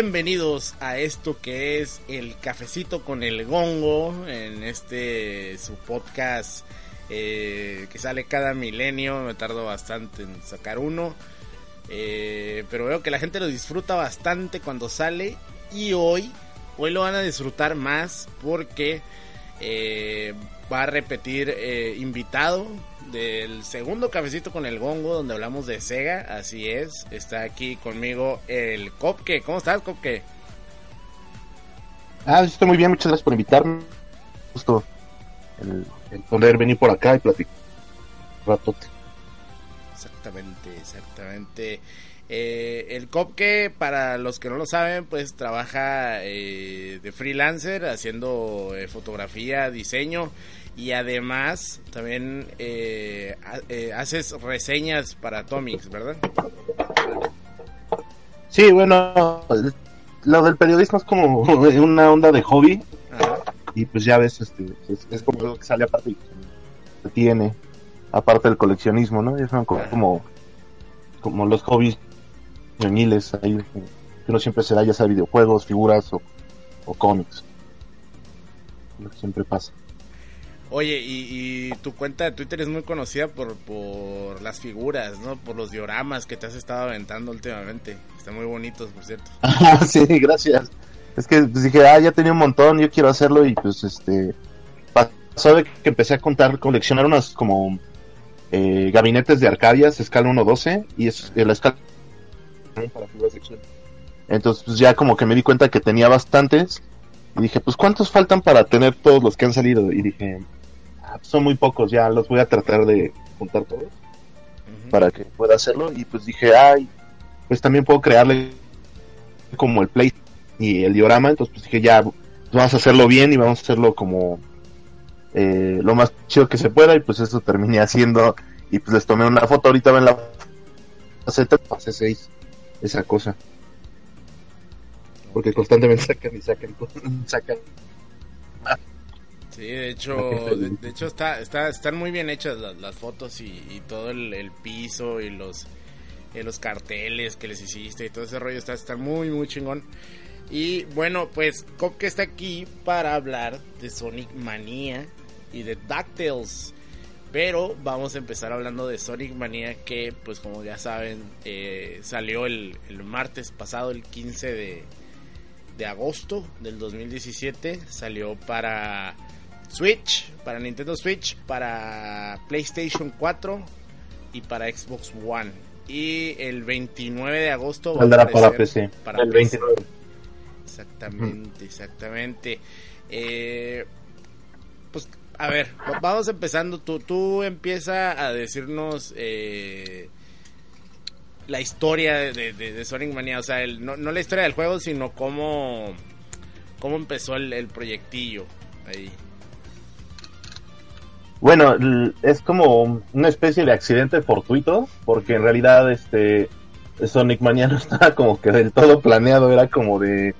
Bienvenidos a esto que es el cafecito con el gongo en este su podcast eh, que sale cada milenio. Me tardo bastante en sacar uno, eh, pero veo que la gente lo disfruta bastante cuando sale y hoy hoy lo van a disfrutar más porque eh, va a repetir invitado del segundo cafecito con el gongo donde hablamos de Sega, así es, está aquí conmigo el Copke, ¿cómo estás Copke? Ah, estoy muy bien, muchas gracias por invitarme, justo el, el poder venir por acá y platicar ratote. Exactamente, exactamente. Eh, el Copke, para los que no lo saben, pues trabaja eh, de freelancer haciendo eh, fotografía, diseño y además también eh, eh, haces reseñas para Atomics, ¿verdad? Sí, bueno, lo del periodismo es como una onda de hobby Ajá. y pues ya ves, este, es, es como lo que sale aparte que tiene, aparte del coleccionismo, ¿no? Es como, como, como los hobbies ñoñiles ahí, que uno siempre se da ya sea videojuegos, figuras o, o cómics, lo que siempre pasa. Oye, y, y, tu cuenta de Twitter es muy conocida por, por las figuras, ¿no? Por los dioramas que te has estado aventando últimamente. Están muy bonitos, por cierto. Ah, sí, gracias. Es que pues, dije, ah, ya tenía un montón, yo quiero hacerlo y pues este... Pasó de que empecé a contar, coleccionar unos como eh, gabinetes de Arcadias, escala 1.12 y es eh, la escala para figuras sexuales. Entonces pues ya como que me di cuenta que tenía bastantes y dije, pues ¿cuántos faltan para tener todos los que han salido? Y dije, son muy pocos, ya los voy a tratar de juntar todos uh -huh. para que pueda hacerlo. Y pues dije, ay, pues también puedo crearle como el play y el diorama. Entonces pues dije, ya, vamos a hacerlo bien y vamos a hacerlo como eh, lo más chido que se pueda. Y pues eso terminé haciendo. Y pues les tomé una foto, ahorita ven la faceta, hace seis, esa cosa. Porque constantemente sacan y sacan, sacan. Sí, de hecho, de, de, hecho está, está, están muy bien hechas las, las fotos y, y, todo el, el piso y los, eh, los carteles que les hiciste y todo ese rollo está, está muy, muy chingón. Y bueno, pues Copke está aquí para hablar de Sonic Mania y de DuckTales. Pero vamos a empezar hablando de Sonic Mania que, pues como ya saben, eh, salió el, el martes pasado, el 15 de, de agosto del 2017. Salió para Switch, para Nintendo Switch, para PlayStation 4 y para Xbox One. Y el 29 de agosto saldrá para PC. Para el PC. 29. Exactamente, exactamente. Eh, pues a ver, vamos empezando. Tú, tú empieza a decirnos eh, la historia de, de, de, Sonic Mania. O sea, el, no, no, la historia del juego, sino cómo, cómo empezó el, el proyectillo ahí. Bueno, es como una especie de accidente fortuito, porque en realidad este Sonic Mania no estaba como que del todo planeado, era como de,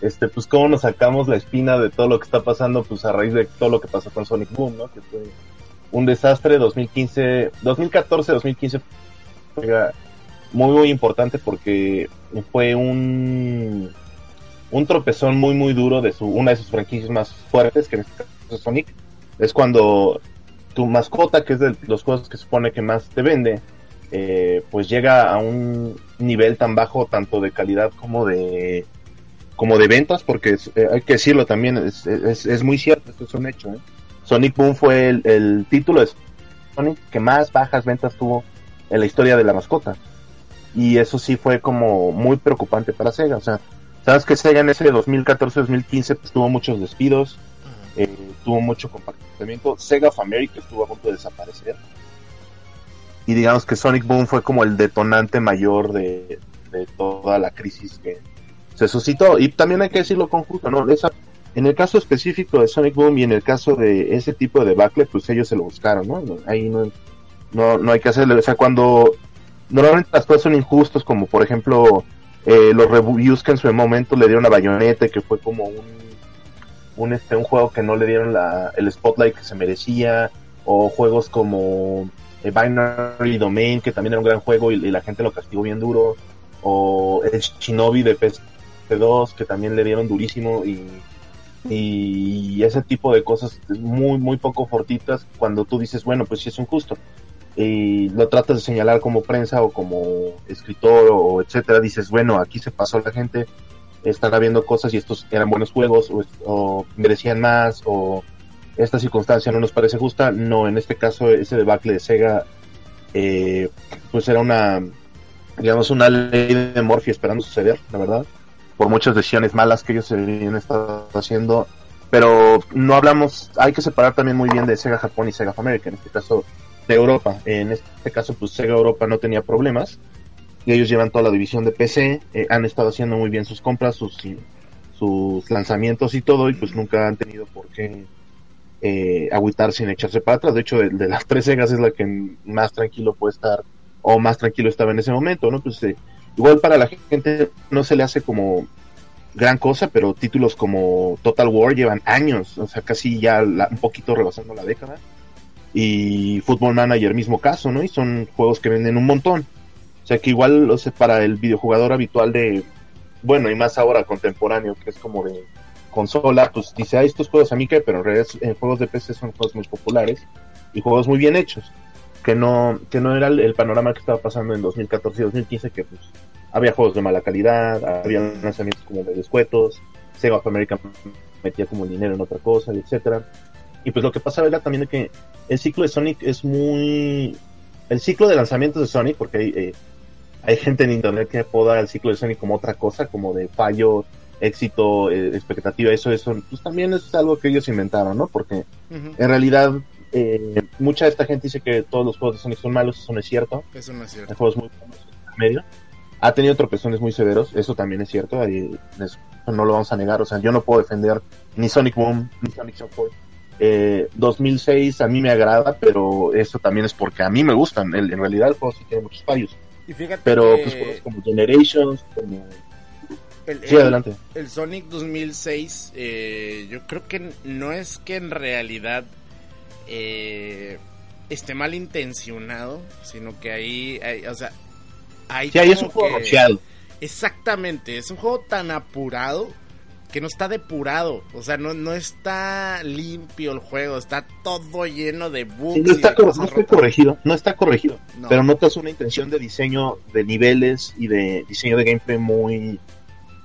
este, pues cómo nos sacamos la espina de todo lo que está pasando, pues a raíz de todo lo que pasó con Sonic Boom, ¿no? Que fue un desastre 2015, 2014, 2015 fue muy muy importante porque fue un un tropezón muy muy duro de su una de sus franquicias más fuertes que en este caso es Sonic es cuando tu mascota que es de los juegos que supone que más te vende eh, pues llega a un nivel tan bajo tanto de calidad como de como de ventas porque es- eh, hay que decirlo también es, es, es muy cierto esto es un hecho ¿eh? Sonic Boom fue el, el título de Sonic que más bajas ventas tuvo en la historia de la mascota. Y eso sí fue como muy preocupante para Sega o sea sabes que Sega en ese 2014-2015 pues tuvo muchos despidos eh, tuvo mucho compartimiento. Sega of America estuvo a punto de desaparecer. Y digamos que Sonic Boom fue como el detonante mayor de, toda la crisis que se suscitó. Y también hay que decirlo conjunto no esa en el caso específico de Sonic Boom y en el caso de ese tipo de backlet pues ellos se lo buscaron no ahí no no, no hay que hacerle o sea cuando normalmente las cosas son injustas como por ejemplo eh, los reviews que en su momento le dieron a Bayonetta que fue como un un este un juego que no le dieron la, el spotlight que se merecía o juegos como eh, Binary Domain que también era un gran juego y, la gente lo castigó bien duro o el Shinobi de PS2 que también le dieron durísimo y y ese tipo de cosas muy muy poco fortitas cuando tú dices bueno pues sí es injusto y lo tratas de señalar como prensa o como escritor o etcétera dices bueno aquí se pasó la gente están habiendo cosas y estos eran buenos juegos o, merecían más o esta circunstancia no nos parece justa no en este caso ese debacle de Sega eh, pues era una digamos una ley de Morphy esperando suceder la verdad por muchas decisiones malas que ellos se habían estado haciendo pero no hablamos hay que separar también muy bien de Sega Japón y Sega of America en este caso de Europa en este caso pues Sega Europa no tenía problemas y ellos llevan toda la división de PC, eh, han estado haciendo muy bien sus compras, sus, sus lanzamientos y todo, y pues nunca han tenido por qué eh, agüitar sin echarse para atrás. De hecho, de, de, las tres Segas es la que más tranquilo puede estar, o más tranquilo estaba en ese momento, ¿no? Pues eh, igual para la gente no se le hace como gran cosa, pero títulos como Total War llevan años, o sea, casi ya la, un poquito rebasando la década. Y Football Manager mismo caso, ¿no? Y son juegos que venden un montón. O sea que igual, o sea, para el videojugador habitual de, bueno, y más ahora contemporáneo, que es como de consola, pues dice, ah, estos juegos a mí que, pero en realidad en juegos de PC son juegos muy populares y juegos muy bien hechos, que no, que no era el, panorama que estaba pasando en 2014 y 2015, que pues había juegos de mala calidad, había lanzamientos como de descuentos, Sega of America metía como dinero en otra cosa, etcétera. Y pues lo que pasaba era también que el ciclo de Sonic es muy... El ciclo de lanzamientos de Sonic, porque eh, hay gente en internet que apoda el ciclo de Sonic como otra cosa, como de fallo, éxito, eh, expectativa, eso, eso, pues también es algo que ellos inventaron, ¿no? Porque uh -huh. en realidad eh, mucha de esta gente dice que todos los juegos de Sonic son malos, eso no es cierto. Eso no es cierto. Hay juegos muy buenos en medio. Ha tenido tropezones muy severos, eso también es cierto, ahí, eso no lo vamos a negar, o sea, yo no puedo defender ni Sonic Boom, ni Sonic Support. Eh, 2006 a mí me agrada, pero eso también es porque a mí me gustan. El, en realidad el juego sí tiene muchos fallos. Y fíjate pero que pues juegos como Generations, como... El, sí, el, adelante. El Sonic 2006, eh, yo creo que no es que en realidad eh, esté mal intencionado, sino que ahí, hay, o sea, hay sí, ahí es un juego que... Exactamente, es un juego tan apurado que no está depurado, o sea, no, no está limpio el juego, está todo lleno de bugs. Sí, no está, cor no está corregido, no está corregido, no. pero notas una intención de diseño de niveles y de diseño de gameplay muy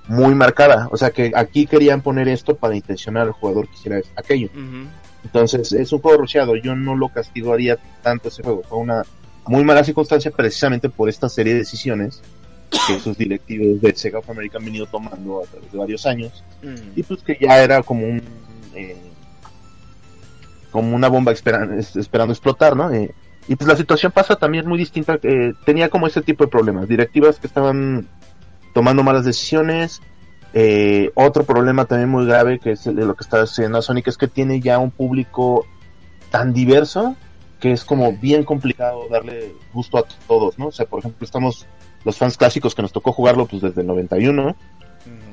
muy marcada, o sea que aquí querían poner esto para intencionar al jugador que hiciera aquello. Uh -huh. Entonces, es un juego rocheado, yo no lo castigaría tanto ese juego, fue una muy mala circunstancia precisamente por esta serie de decisiones que sus directivos de Sega of America han venido tomando a través de varios años -huh. y pues que ya era como un eh, como una bomba esperando, esperando explotar, ¿no? Eh, y pues la situación pasa también muy distinta, eh, tenía como ese tipo de problemas, directivas que estaban tomando malas decisiones, eh, otro problema también muy grave que es lo que está haciendo Sonic es que tiene ya un público tan diverso que es como bien complicado darle gusto a todos, ¿no? O sea, por ejemplo, estamos los fans clásicos que nos tocó jugarlo pues desde el 91 Ujú.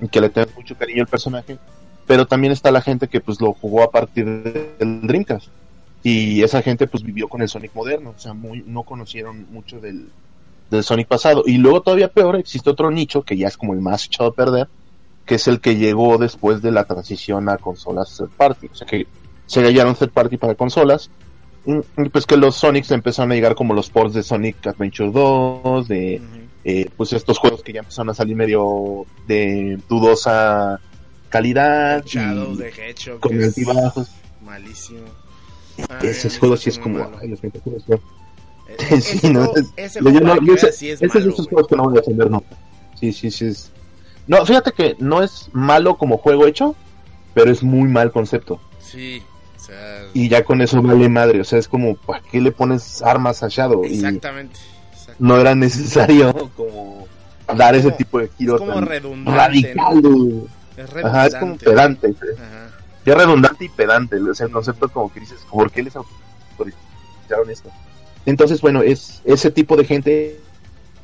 y que le tenemos mucho cariño al personaje, pero también está la gente que pues lo jugó a partir del Dreamcast. Y esa gente pues vivió con el Sonic moderno, o sea, muy, no conocieron mucho del, del Sonic pasado. Y luego todavía peor, existe otro nicho que ya es como el más echado a perder, que es el que llegó después de la transición a consolas third party. O sea que se hallaron third party para consolas. Y, pues que los Sonics empezaron a llegar como los ports de Sonic Adventure 2, de. Eh, pues estos juegos que ya empezaron a salir medio de dudosa calidad. Shadow y de Hedgehog. con es altibajos. Malísimo. Ay, Ese a mí juego se sí es como... ay, los metajuegos, no. Eh, Sí, ese no, es- ese Yo no- yo sé- sí es ese es de malo, esos güey. juegos que no voy a defender nunca. Sí, sí, sí. Es... No, fíjate que no es malo como juego hecho, pero es muy mal concepto. Sí, o sea, Y ya con eso vale madre. O sea, es como, ¿para qué le pones armas a Shadow? Y exactamente. exactamente. No era necesario como dar ese tipo de Es giro como tan redundante. radical. Es Ajá, es como redundante. pedante. Ajá. Ya redundante y pedante. O sea, el concepto como que dices, ¿por qué les autorizaron esto? Entonces, bueno, es ese tipo de gente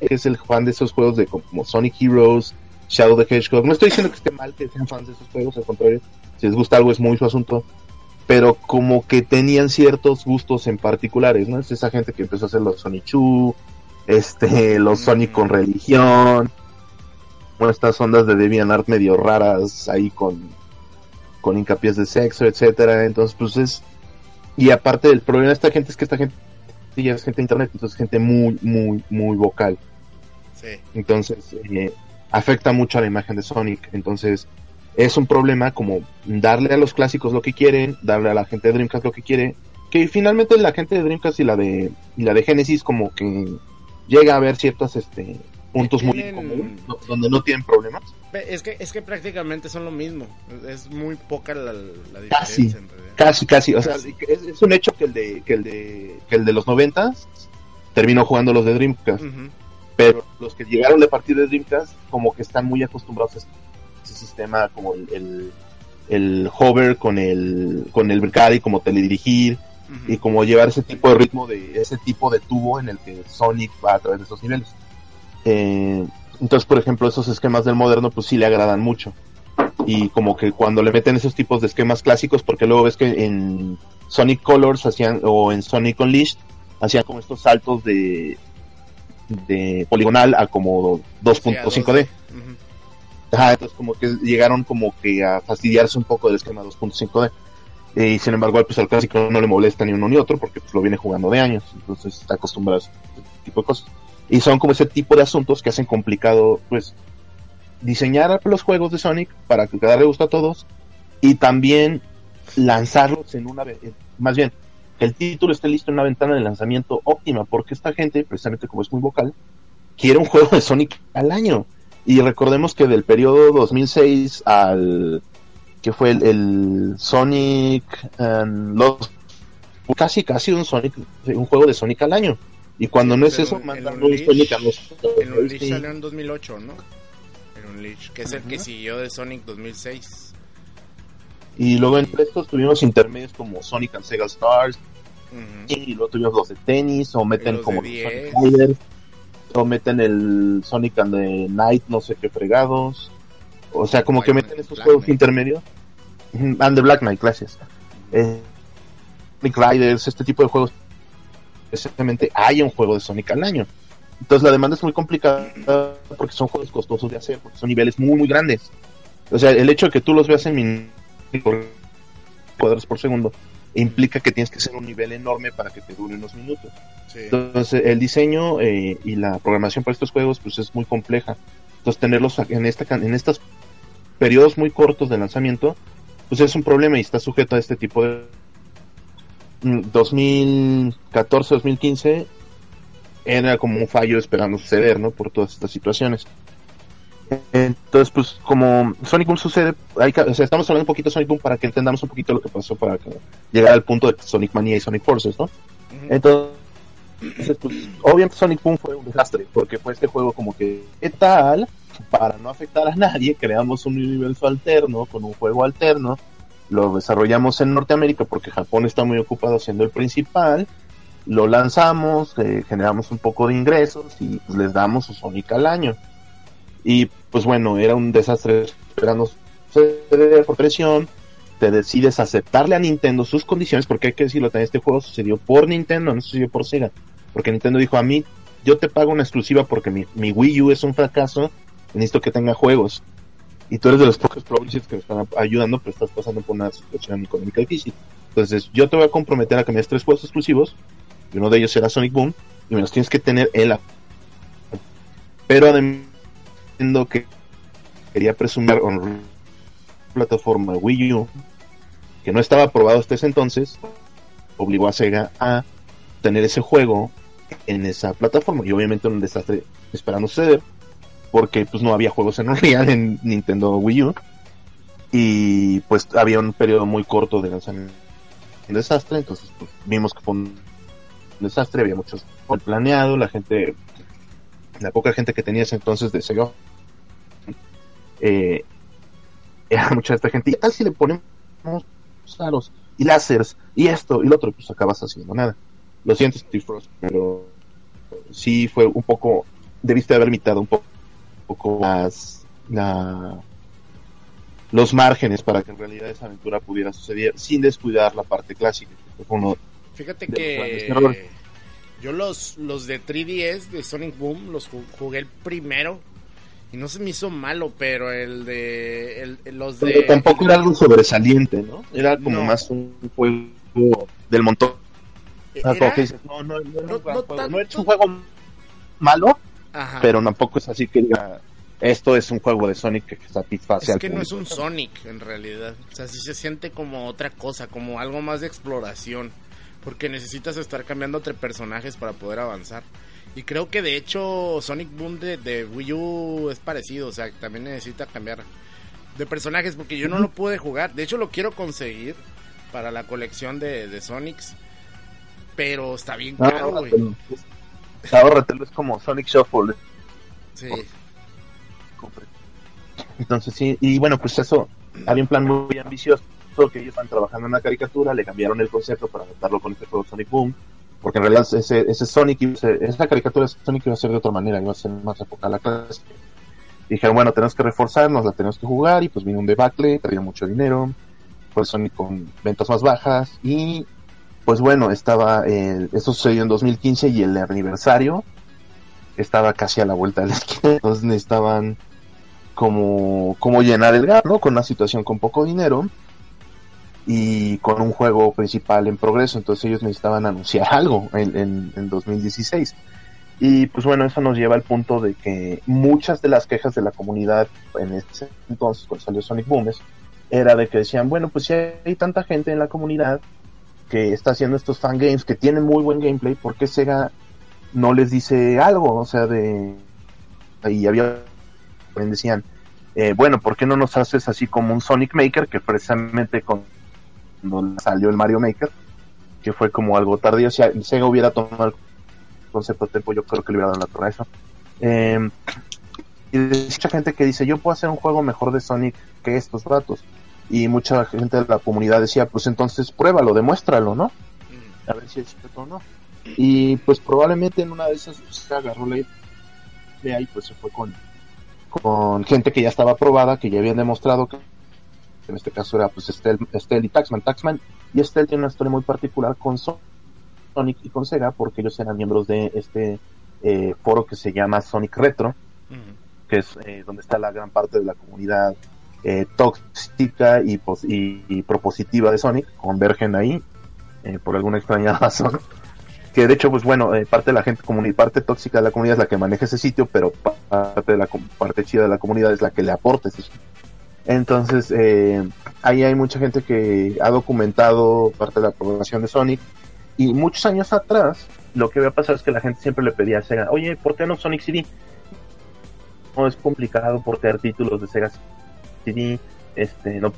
es el fan de esos juegos de como Sonic Heroes, Shadow the Hedgehog. No estoy diciendo que esté mal que sean fans de esos juegos, al contrario, si les gusta algo es muy su asunto. Pero como que tenían ciertos gustos en particulares, ¿no? Es esa gente que empezó a hacer los Sonic Chu, este, los Mm. Sonic con religión, bueno, estas ondas de DeviantArt medio raras ahí con, con hincapiés de sexo, etcétera. Entonces, pues es. Y aparte, el problema de esta gente es que esta gente ya es gente de internet, entonces gente muy, muy, muy vocal. Sí. Entonces, eh, afecta mucho a la imagen de Sonic. Entonces, es un problema como darle a los clásicos lo que quieren, darle a la gente de Dreamcast lo que quiere. Que finalmente la gente de Dreamcast y la de, y la de Genesis, como que llega a haber ciertos este, puntos muy do- donde no tienen problemas. Es que, es que prácticamente son lo mismo. Es muy poca la, la Casi. diferencia en realidad. Casi, casi. O sea, Casi. es, es un hecho que el de, que el de, que el de los noventas terminó jugando los de Dreamcast. Pero los que llegaron de partir de Dreamcast como que están muy acostumbrados a ese, ese sistema como el, el, el hover con el con el Bricari como teledirigir Y como llevar ese tipo de ritmo de ese tipo de tubo en el que Sonic va a través de esos niveles Eh, entonces por ejemplo esos esquemas del moderno pues sí le agradan mucho y como que cuando le meten esos tipos de esquemas clásicos porque luego ves que en Sonic Colors hacían o en Sonic Unleashed hacían como estos saltos de de poligonal a como 2.5D. Ujú. Ajá, entonces como que llegaron como que a fastidiarse un poco del esquema 2.5D. Eh, Y sin embargo, pues al clásico no le molesta ni uno ni otro porque pues lo viene jugando de años, entonces está acostumbrado a ese tipo de cosas. Y son como ese tipo de asuntos que hacen complicado, pues, diseñar los juegos de Sonic para que darle gusto a todos y también lanzarlos en una, eh, más bien, que el título esté listo en una ventana de lanzamiento óptima, porque esta gente, precisamente como es muy vocal, quiere un juego de Sonic al año. Y recordemos que del periodo 2006 al que fue el, el Sonic los casi casi un Sonic un juego de Sonic al año. Y cuando Sí, no es eso, mandan un Sonic a los El Unleash sí. salió en 2008, ¿no? El Unleash, que es el que siguió de Sonic 2006. Y luego entre estos tuvimos intermedios como Sonic and Sega Stars, y luego tuvimos los de tenis, o meten los como de los 10. Sonic o meten el Sonic and the Night, no sé qué fregados. O sea, como que meten estos Black juegos intermedios. And the Black Knight, gracias. Eh, Sonic Riders, este tipo de juegos. Exactamente, hay un juego de Sonic al año. Entonces la demanda es muy complicada porque son juegos costosos de hacer, porque son niveles muy, muy grandes. O sea, el hecho de que tú los veas en min- cuadros por segundo implica que tienes que hacer un nivel enorme para que te dure unos minutos. Sí. Entonces, el diseño eh, y la programación para estos juegos pues es muy compleja. Entonces, tenerlos en esta en estos periodos muy cortos de lanzamiento, pues es un problema y está sujeto a este tipo de Mm, 2014, 2015 era como un fallo esperando suceder, ¿no? Por todas estas situaciones. Entonces, pues como Sonic Boom sucede, hay que- o sea, estamos hablando un poquito de Sonic Boom para que entendamos un poquito lo que pasó para que llegar al punto de Sonic Mania y Sonic Forces, ¿no? Ujú. Pues, obviamente Sonic Boom fue un desastre, porque fue este juego como que, ¿qué tal? Para no afectar a nadie, creamos un universo alterno, con un juego alterno, lo desarrollamos en Norteamérica porque Japón está muy ocupado siendo el principal, lo lanzamos, eh, generamos un poco de ingresos y pues, les damos su Sonic al año. Y pues bueno, era un desastre esperando por presión. Te decides aceptarle a Nintendo sus condiciones, porque hay que decirlo, también este juego sucedió por Nintendo, no sucedió por Sega. Porque Nintendo dijo a mí, yo te pago una exclusiva porque mi, Wii U es un fracaso, necesito que tenga juegos. Y tú eres de los pocos publishers que me están ayudando, pero estás pasando por una situación económica difícil. Entonces, yo te voy a comprometer a que me des tres juegos exclusivos, y uno de ellos será Sonic Boom, y me los tienes que tener en la. Pero además, que quería presumir en plataforma Wii U, que no estaba aprobado hasta ese entonces, obligó a Sega a tener ese juego en esa plataforma. Y obviamente un desastre esperando suceder, porque pues no había juegos en Unreal en Nintendo Wii U. Y pues había un periodo muy corto de lanzamiento. Un desastre, entonces pues, vimos que fue un desastre, había muchos planeado, la gente, la poca gente que tenía ese entonces de Sega, eh, era mucha esta gente. ¿Y tal si le ponemos aros y láseres y esto y lo otro? Pues acabas haciendo nada. Lo siento, Steve Frost, pero sí fue un poco, debiste haber limitado un poco, un poco más la, los márgenes para que en realidad esa aventura pudiera suceder sin descuidar la parte clásica. que fue uno Fíjate los que yo los, los de 3DS de Sonic Boom los ju- jugué el primero y no se me hizo malo, pero el de el- los de Pero tampoco era algo sobresaliente, ¿no? Era como No. más un juego del montón. Era- no, no, no, era un No- gran no juego. tanto. No es un juego malo, Ajá. pero tampoco es así que diga, esto es un juego de Sonic que satisface es al que no es público". un Sonic en realidad. O sea, sí se siente como otra cosa, como algo más de exploración. Porque necesitas estar cambiando entre personajes para poder avanzar. Y creo que de hecho Sonic Boom de, de Wii U es parecido. O sea, también necesita cambiar de personajes. Porque yo no lo pude jugar. De hecho, lo quiero conseguir para la colección de, de Sonics. Pero está bien caro, güey. ahórratelo. Ahórratelo, es como Sonic Shuffle. Sí. compre. Entonces sí, y bueno, pues eso, había un plan muy ambicioso que ellos están trabajando en una caricatura, le cambiaron el concepto para adaptarlo con este juego Sonic Boom, porque en realidad ese, ese Sonic, esa caricatura de Sonic iba a ser de otra manera, iba a ser más época la clase. Dijeron, bueno, tenemos que reforzarnos, la tenemos que jugar, y pues vino un debacle, perdió mucho dinero, fue Sonic con ventas más bajas, y pues bueno, estaba, eh, esto sucedió en 2015 y el aniversario estaba casi a la vuelta de la esquina, entonces necesitaban como, como llenar el gap, ¿no? Con una situación con poco dinero y con un juego principal en progreso, entonces ellos necesitaban anunciar algo en, en, en 2016. Y pues bueno, eso nos lleva al punto de que muchas de las quejas de la comunidad en ese entonces, cuando salió Sonic Boom, era de que decían, bueno, pues si hay tanta gente en la comunidad que está haciendo estos fangames que tienen muy buen gameplay, ¿por qué Sega no les dice algo? O sea, de... Y había... decían, eh, bueno, ¿por qué no nos haces así como un Sonic Maker que precisamente cuando salió el Mario Maker, que fue como algo tardío, si Sega hubiera tomado el concepto de tiempo, yo creo que le hubiera dado la torre a eso. Eh, y hay mucha gente que dice, yo puedo hacer un juego mejor de Sonic que estos vatos. Y mucha gente de la comunidad decía, pues entonces pruébalo, demuéstralo, ¿no? Mm. a ver si es cierto o no. Y pues probablemente en una de esas pues, se agarró la idea y pues se fue con, con gente que ya estaba probada, que ya habían demostrado que en este caso era pues Estel, Estel y Taxman. Taxman y Estel tienen una historia muy particular con Son- Sonic y con Sega porque ellos eran miembros de este eh, foro que se llama Sonic Retro, Mm. que es eh, donde está la gran parte de la comunidad eh, tóxica y, pos- y, y propositiva de Sonic, convergen ahí eh, por alguna extraña razón. Que de hecho, pues bueno, eh, parte de la gente parte tóxica de la comunidad es la que maneja ese sitio, pero pa- parte de la parte chida de la comunidad es la que le aporta ese sitio. Entonces, ahí hay mucha gente que ha documentado parte de la programación de Sonic. Y muchos años atrás, lo que había pasado es que la gente siempre le pedía a Sega, oye, ¿por qué no Sonic CD? No es complicado portear títulos de Sega este, no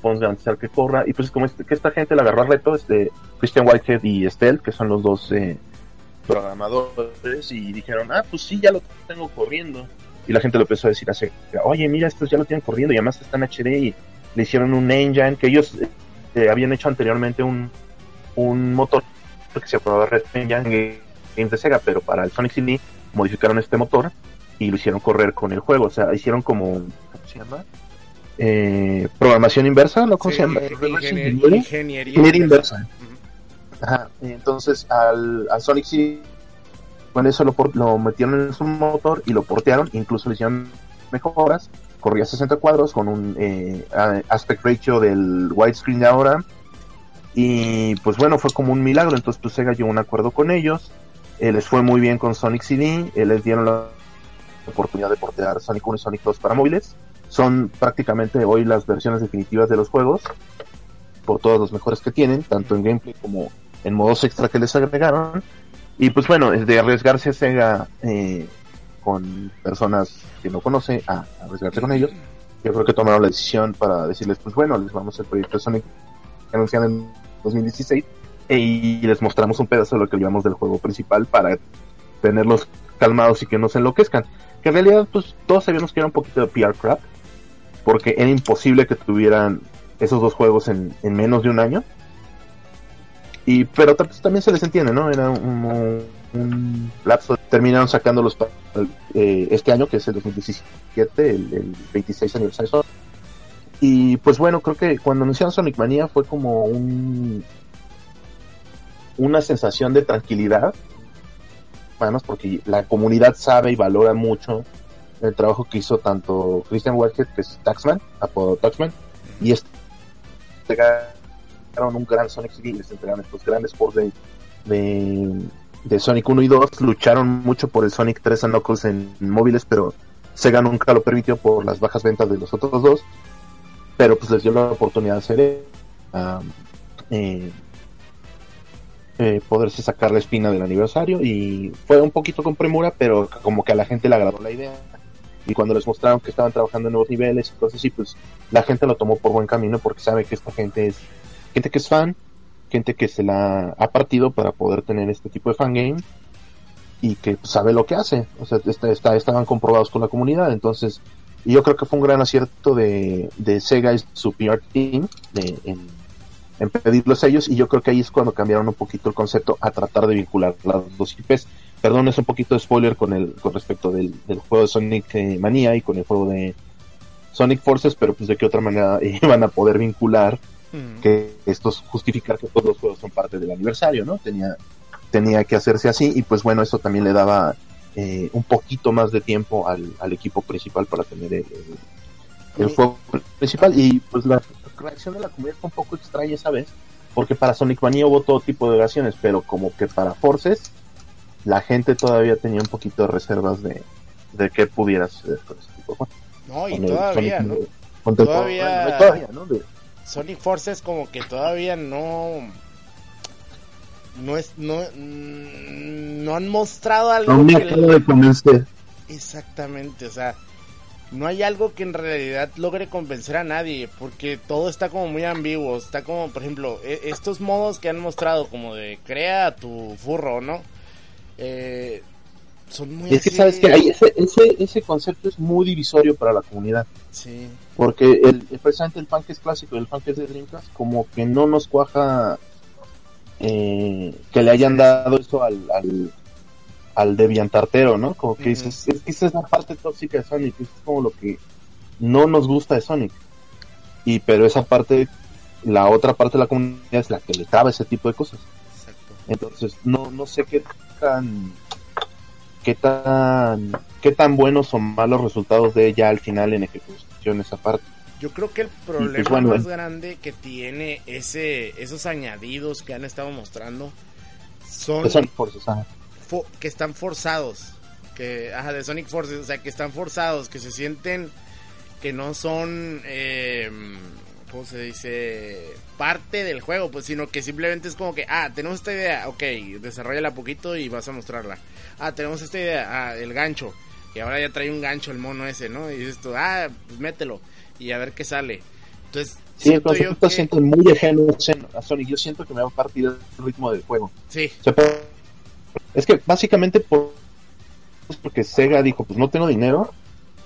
podemos garantizar que corra. Y pues como este- que esta gente le agarró al reto, este, Christian Whitehead y Estelle, que son los dos eh, programadores, y dijeron, ah, pues sí, ya lo tengo corriendo. Y la gente le empezó a decir a Sega, oye, mira, estos ya lo tienen corriendo, y además están HD, y le hicieron un engine, que ellos eh, habían hecho anteriormente un, un motor que se llamaba Red Engine Games de Sega, pero para el Sonic CD modificaron este motor y lo hicieron correr con el juego. O sea, hicieron como, ¿cómo se llama? Eh, programación inversa, ¿no? ¿Cómo Sí, se llama? ingenier- Ingeniería ingeniería Ingeniería inversa. inversa. Ajá, entonces al, al Sonic CD, con eso lo, lo metieron en su motor y lo portearon, incluso le hicieron mejoras, corría 60 cuadros con un eh, aspect ratio del widescreen de ahora, y pues bueno, fue como un milagro, entonces pues Sega llegó a un acuerdo con ellos, eh, les fue muy bien con Sonic CD, eh, les dieron la oportunidad de portear Sonic 1 y Sonic 2 para móviles, son prácticamente hoy las versiones definitivas de los juegos, por todos los mejores que tienen, tanto en gameplay como en modos extra que les agregaron. Y pues bueno, de arriesgarse Sega eh, con personas que no conoce a arriesgarse con ellos. Yo creo que tomaron la decisión para decirles, pues bueno, les vamos el proyecto de Sonic que anunciaron en 2016 e- y les mostramos un pedazo de lo que llevamos del juego principal para tenerlos calmados y que no se enloquezcan. Que en realidad, pues todos sabíamos que era un poquito de PR crap, porque era imposible que tuvieran esos dos juegos en, en menos de un año. Y, pero ta- también se les entiende, ¿no? Era un, un lapso. Terminaron sacándolos eh, este año, que es el 2017, el, el 26 aniversario. Y pues bueno, creo que cuando anunciaron Sonic Mania fue como un una sensación de tranquilidad. Además, porque la comunidad sabe y valora mucho el trabajo que hizo tanto Christian Whitehead, que es Taxman, apodo Taxman, y este entregaron un gran Sonic CD, les entregaron estos grandes ports de, de, de Sonic 1 y 2, lucharon mucho por el Sonic 3 a Knuckles en móviles, pero Sega nunca lo permitió por las bajas ventas de los otros dos, pero pues les dio la oportunidad de hacer um, eh, eh, poderse sacar la espina del aniversario y fue un poquito con premura, pero como que a la gente le agradó la idea. Y cuando les mostraron que estaban trabajando en nuevos niveles cosas así, pues la gente lo tomó por buen camino porque sabe que esta gente es gente que es fan, gente que se la ha partido para poder tener este tipo de fangame y que pues, sabe lo que hace, o sea, está, está- estaban comprobados con la comunidad, entonces y yo creo que fue un gran acierto de, de Sega y su PR team de, en, en pedirlos a ellos y yo creo que ahí es cuando cambiaron un poquito el concepto a tratar de vincular las dos IPs. Perdón, es un poquito de spoiler con el con respecto del, del juego de Sonic eh, Mania y con el juego de Sonic Forces, pero pues de qué otra manera iban a poder vincular Mm. que estos justificar que todos los juegos son parte del aniversario, ¿no? Tenía tenía que hacerse así y pues bueno, eso también le daba eh, un poquito más de tiempo al, al equipo principal para tener el, el- juego principal y pues la reacción de la comunidad fue un poco extraña esa vez porque para Sonic Mania hubo todo tipo de reacciones pero como que para Forces la gente todavía tenía un poquito de reservas de, de qué pudiera suceder con ese tipo de juegos. No, y todavía, Sonic- ¿no? con el- Todavía- bueno, todavía, ¿no? De- Sonic Forces como que todavía no no es no no han mostrado algo no me que acabo de convencer exactamente o sea no hay algo que en realidad logre convencer a nadie porque todo está como muy ambiguo. Está como por ejemplo e- estos modos que han mostrado como de crea tu furro no Eh, son muy es que así- sabes que ese, ese, ese concepto es muy divisorio para la comunidad. Sí. Porque el, precisamente el que es clásico y el que es de Dreamcast como que no nos cuaja eh, que le hayan dado eso al, al, al deviantartero, ¿no? Como que dices, es que esa es la parte tóxica de Sonic, es como lo que no nos gusta de Sonic. Y pero esa parte, la otra parte de la comunidad es la que le traba ese tipo de cosas. exacto Entonces, no, no sé qué tan qué tan qué tan buenos o malos resultados de ella al final en ejecución esa parte. Yo creo que el problema bueno, más grande que tiene ese esos añadidos que han estado mostrando son Sonic Forces, ajá. Fo- que están forzados, que ajá, de Sonic Forces, o sea, que están forzados, que se sienten que no son eh, ¿cómo se dice? parte del juego, pues sino que simplemente es como que, ah, tenemos esta idea, ok, desarrollala poquito y vas a mostrarla. Ah, tenemos esta idea, ah, el gancho, y ahora ya trae un gancho el mono ese, ¿no? Y dices tú, ah, pues mételo y a ver qué sale. Entonces, Sí, siento yo que- siente muy ajeno a Sonic. Yo siento que me va a partir el ritmo del juego. sí, O sea, es que básicamente por, es porque Sega dijo, pues no tengo dinero,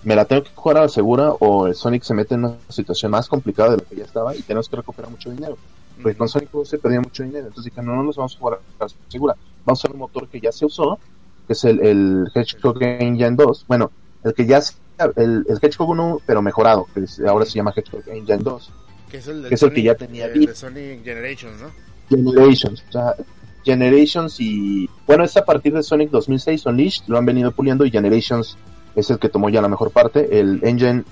me la tengo que jugar a la segura o el Sonic se mete en una situación más complicada de lo que ya estaba y tenemos que recuperar mucho dinero. Pues con Sonic 2 se perdía mucho dinero. Entonces no, no nos vamos a jugar a la segura. Vamos a usar un motor que ya se usó, que es el, el Hedgehog Engine 2. Bueno, el que ya se- el, el Hedgehog 1, pero mejorado, que es- ahora se llama Hedgehog Engine 2. Que es el, que es el que ya tenía Beat. de Sonic Generations, ¿no? Generations. O sea, Generations y... Bueno, es a partir de Sonic 2006, Unleashed, lo han venido puliendo y Generations es el que tomó ya la mejor parte. El engine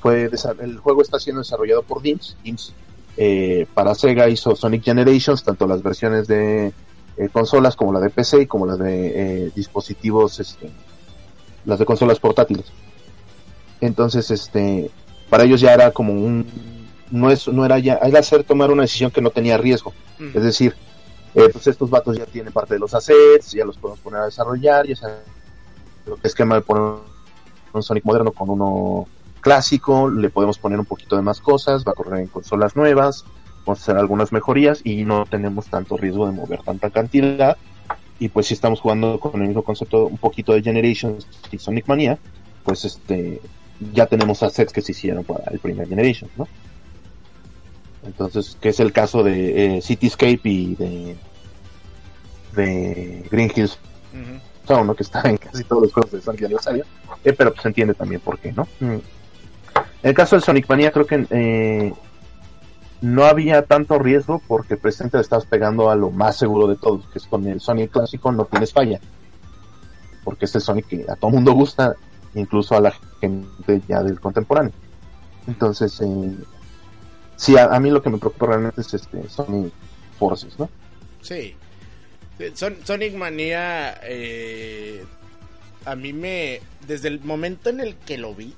fue... El juego está siendo desarrollado por DIMS. DIMS eh, para Sega hizo Sonic Generations, tanto las versiones de eh, consolas como la de PC y como las de eh, dispositivos, este, las de consolas portátiles. Entonces, este, para ellos ya era como un, no es, no era ya, era hacer tomar una decisión que no tenía riesgo. Ujú. Es decir, eh, pues estos vatos ya tienen parte de los assets, ya los podemos poner a desarrollar, ya saben lo que es esquema de poner un Sonic moderno con uno clásico, le podemos poner un poquito de más cosas, va a correr en consolas nuevas, vamos a hacer algunas mejorías y no tenemos tanto riesgo de mover tanta cantidad. Y pues si estamos jugando con el mismo concepto un poquito de Generations y Sonic Mania, pues este ya tenemos assets que se hicieron para el primer Generation, ¿no? Entonces, que es el caso de eh, Cityscape y de, de Green Hills Ujú. Zone, ¿no? que está en casi todos los juegos de Sonic de aniversario, eh, pero pues se entiende también por qué, ¿no? Mm. En el caso del Sonic Mania creo que eh, no había tanto riesgo porque presente le estabas pegando a lo más seguro de todos, que es con el Sonic clásico no tienes falla, porque es el Sonic que a todo mundo gusta, incluso a la gente ya del contemporáneo. Entonces, eh, sí, a, mí lo que me preocupa realmente es este Sonic Forces, ¿no? Sí. Eh, Son- Sonic Manía, eh, a mí me. Desde el momento en el que lo vi,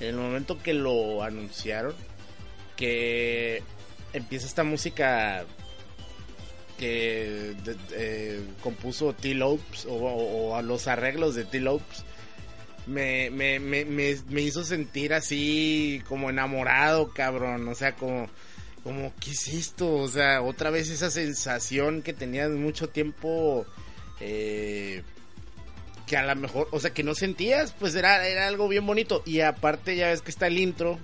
en el momento que lo anunciaron, que empieza esta música que eh, compuso T. Lopes o, o- a los arreglos de T. Me, me, me, me hizo sentir así como enamorado, cabrón. O sea, como, como, ¿qué es esto? O sea, otra vez esa sensación que tenías mucho tiempo, eh, que a lo mejor, o sea, que no sentías, pues era, era algo bien bonito. Y aparte ya ves que está el intro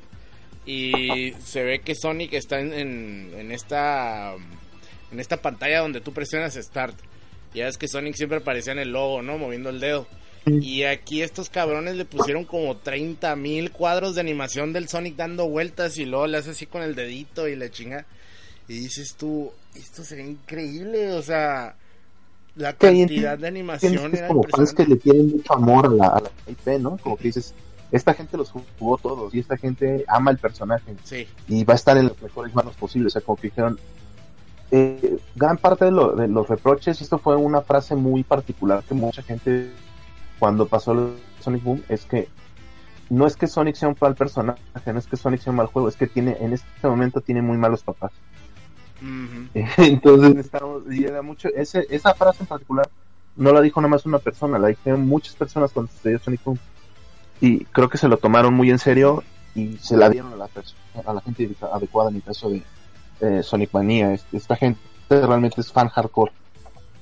y se ve que Sonic está en, en, en esta, en esta pantalla donde tú presionas Start. Ya ves que Sonic siempre aparecía en el logo, ¿no? Moviendo el dedo. Y aquí estos cabrones le pusieron como 30 mil cuadros de animación del Sonic dando vueltas y luego le hace así con el dedito y la chinga. Y dices tú, esto sería increíble, o sea, la cantidad de animación era como fans que le tienen mucho amor a la, a la IP, ¿no? Como que dices, esta gente los jugó todos y esta gente ama el personaje Sí, y va a estar en las mejores manos posibles. O sea, como que dijeron, eh, gran parte de, lo- de los reproches, esto fue una frase muy particular que mucha gente cuando pasó el Sonic Boom, es que no es que Sonic sea un mal personaje, no es que Sonic sea un mal juego, es que tiene en este momento tiene muy malos papás. Entonces estamos, y era mucho, ese, esa frase en particular no la dijo nada más una persona, la dijeron muchas personas cuando sucedió Sonic Boom. Y creo que se lo tomaron muy en serio y se la dieron a la, a la gente adecuada en el caso de eh, Sonic Mania. Es- Esta gente realmente es fan hardcore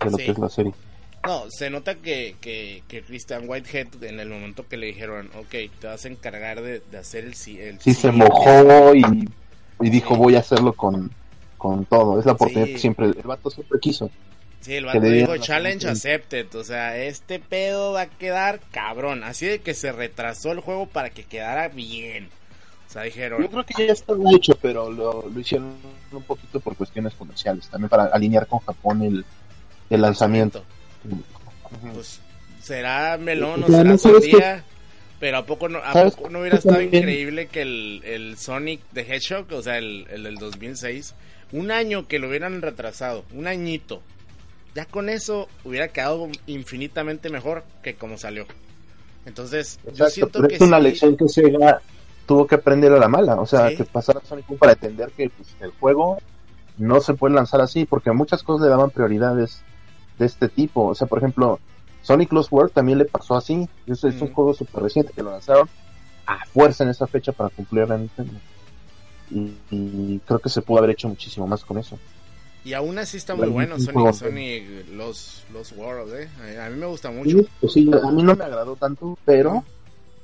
de lo Sí. que es la serie. No, se nota que, que, que Christian Whitehead en el momento que le dijeron, ok, te vas a encargar de, de hacer el, si- el Sí, se siguiente". mojó y, y dijo voy a hacerlo con, con todo. Es la oportunidad Sí. que siempre, el vato siempre quiso. Sí, el vato dijo challenge solución. accepted, o sea, este pedo va a quedar cabrón, así de que se retrasó el juego para que quedara bien. O sea, dijeron, Yo creo que ya estaba hecho, pero lo, lo hicieron un poquito por cuestiones comerciales, también para alinear con Japón el, el lanzamiento. Pues será melón o será además, ¿sabes qué? sandía, pero a poco no, a ¿Sabes poco no hubiera estado también? increíble que el, el Sonic de Hedgehog, o sea, el, el del 2006, un año que lo hubieran retrasado, un añito, ya con eso hubiera quedado infinitamente mejor que como salió. Entonces, yo siento pero que es una sí- lección que Sega tuvo que aprender a la mala, o sea, Sí. que pasar a Sonic para entender que pues, el juego no se puede lanzar así, porque a muchas cosas le daban prioridades de este tipo, o sea, por ejemplo, Sonic Lost World también le pasó así, es, es un juego súper reciente que lo lanzaron a fuerza en esa fecha para cumplir la Nintendo. Y, y creo que se pudo haber hecho muchísimo más con eso. Y aún así está muy bueno Sonic, juego. Sonic los, los Worlds, ¿eh? A mí me gusta mucho. Sí, pues sí, a mí no me agradó tanto, pero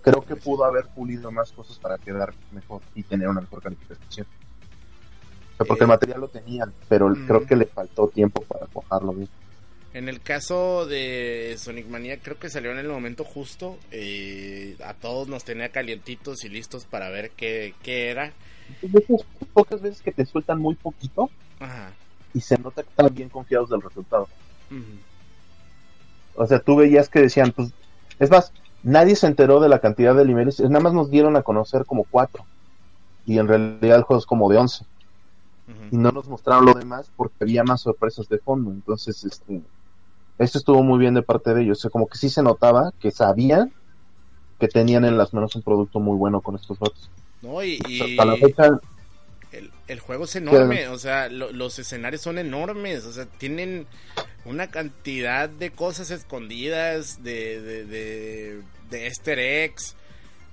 creo que pudo haber pulido más cosas para quedar mejor y tener una mejor calificación. O sea, porque el material lo tenían, pero Mm. creo que le faltó tiempo para cuajarlo bien. En el caso de Sonic Mania, creo que salió en el momento justo. eh, a todos nos tenía calientitos y listos para ver qué, qué era. De esas pocas veces que te sueltan muy poquito Ajá. y se nota que están bien confiados del resultado. O sea, tú veías que decían, pues, es más, nadie se enteró de la cantidad de niveles, nada más nos dieron a conocer como cuatro. Y en realidad el juego es como de once. Y no nos mostraron lo demás porque había más sorpresas de fondo. Entonces, este, esto estuvo muy bien de parte de ellos. O sea, como que sí se notaba que sabían que tenían en las manos un producto muy bueno con estos votos. No, y, y Hasta la fecha, el, el juego es enorme. O sea, lo- los escenarios son enormes. O sea, tienen una cantidad de cosas escondidas, de, de, de, de easter eggs,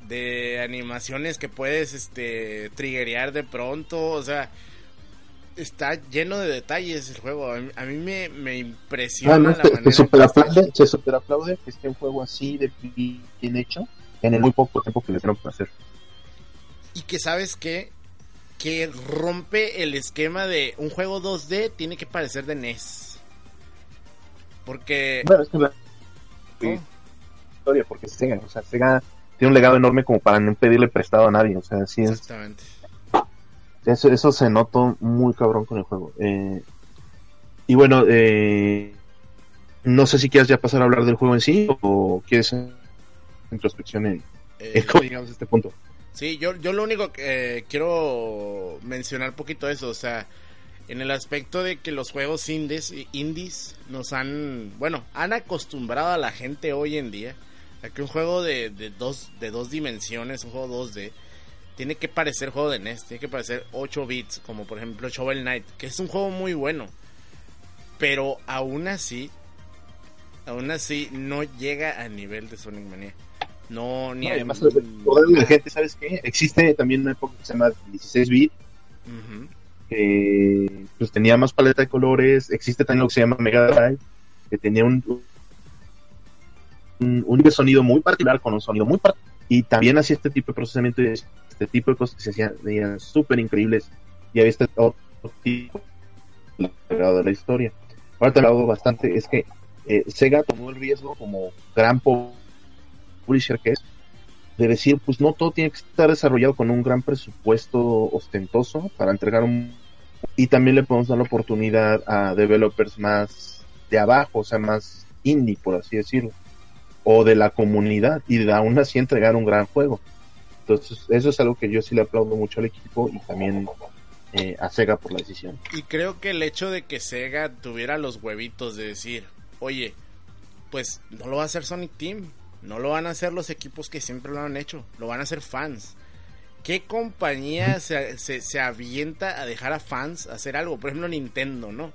de animaciones que puedes este triggerear de pronto. O sea, está lleno de detalles el juego. A mí, me, me impresiona además la te, te manera. en que superaplaude, se superaplaude que esté un juego así de bien hecho en el muy poco tiempo que le dieron para hacer. Y que sabes que que rompe el esquema de un juego 2D tiene que parecer de NES. Porque Bueno, es que la ¿Cómo? historia, porque Sega, o sea, Sega tiene un legado enorme como para no pedirle prestado a nadie. O sea, sí es, exactamente. Eso, eso se notó muy cabrón con el juego. Eh, y bueno, eh, no sé si quieres ya pasar a hablar del juego en sí o quieres introspección en, Eh, en cómo llegamos a este punto. Sí, yo, yo lo único que eh, quiero mencionar poquito eso, o sea, en el aspecto de que los juegos indies, indies nos han, bueno, han acostumbrado a la gente hoy en día a que un juego de, de dos, de dos dimensiones, un juego 2D, tiene que parecer juego de NES, tiene que parecer 8 bits, como por ejemplo Shovel Knight, que es un juego muy bueno, pero aún así, aún así no llega a nivel de Sonic Mania. No, ni No, además, recordarle a la gente, ¿sabes qué? Existe también una época que se llama 16 bit, Ujú. que pues tenía más paleta de colores. Existe también lo que se llama Mega Drive, que tenía un, un, un sonido muy particular, con un sonido muy particular. Y también hacía este tipo de procesamiento y este tipo de cosas que se hacían veían súper increíbles. Y había este otro tipo de la historia. Ahora te lo hago bastante, es que eh, Sega tomó el riesgo como gran publisher que es, de decir, pues no todo tiene que estar desarrollado con un gran presupuesto ostentoso para entregar un... Y también le podemos dar la oportunidad a developers más de abajo, o sea, más indie, por así decirlo, o de la comunidad, y de aún así entregar un gran juego. Entonces, eso es algo que yo sí le aplaudo mucho al equipo y también eh, a Sega por la decisión. Y creo que el hecho de que Sega tuviera los huevitos de decir, oye, pues no lo va a hacer Sonic Team, no lo van a hacer los equipos que siempre lo han hecho, lo van a hacer fans. ¿Qué compañía se, se, se avienta a dejar a fans hacer algo? Por ejemplo, Nintendo, ¿no?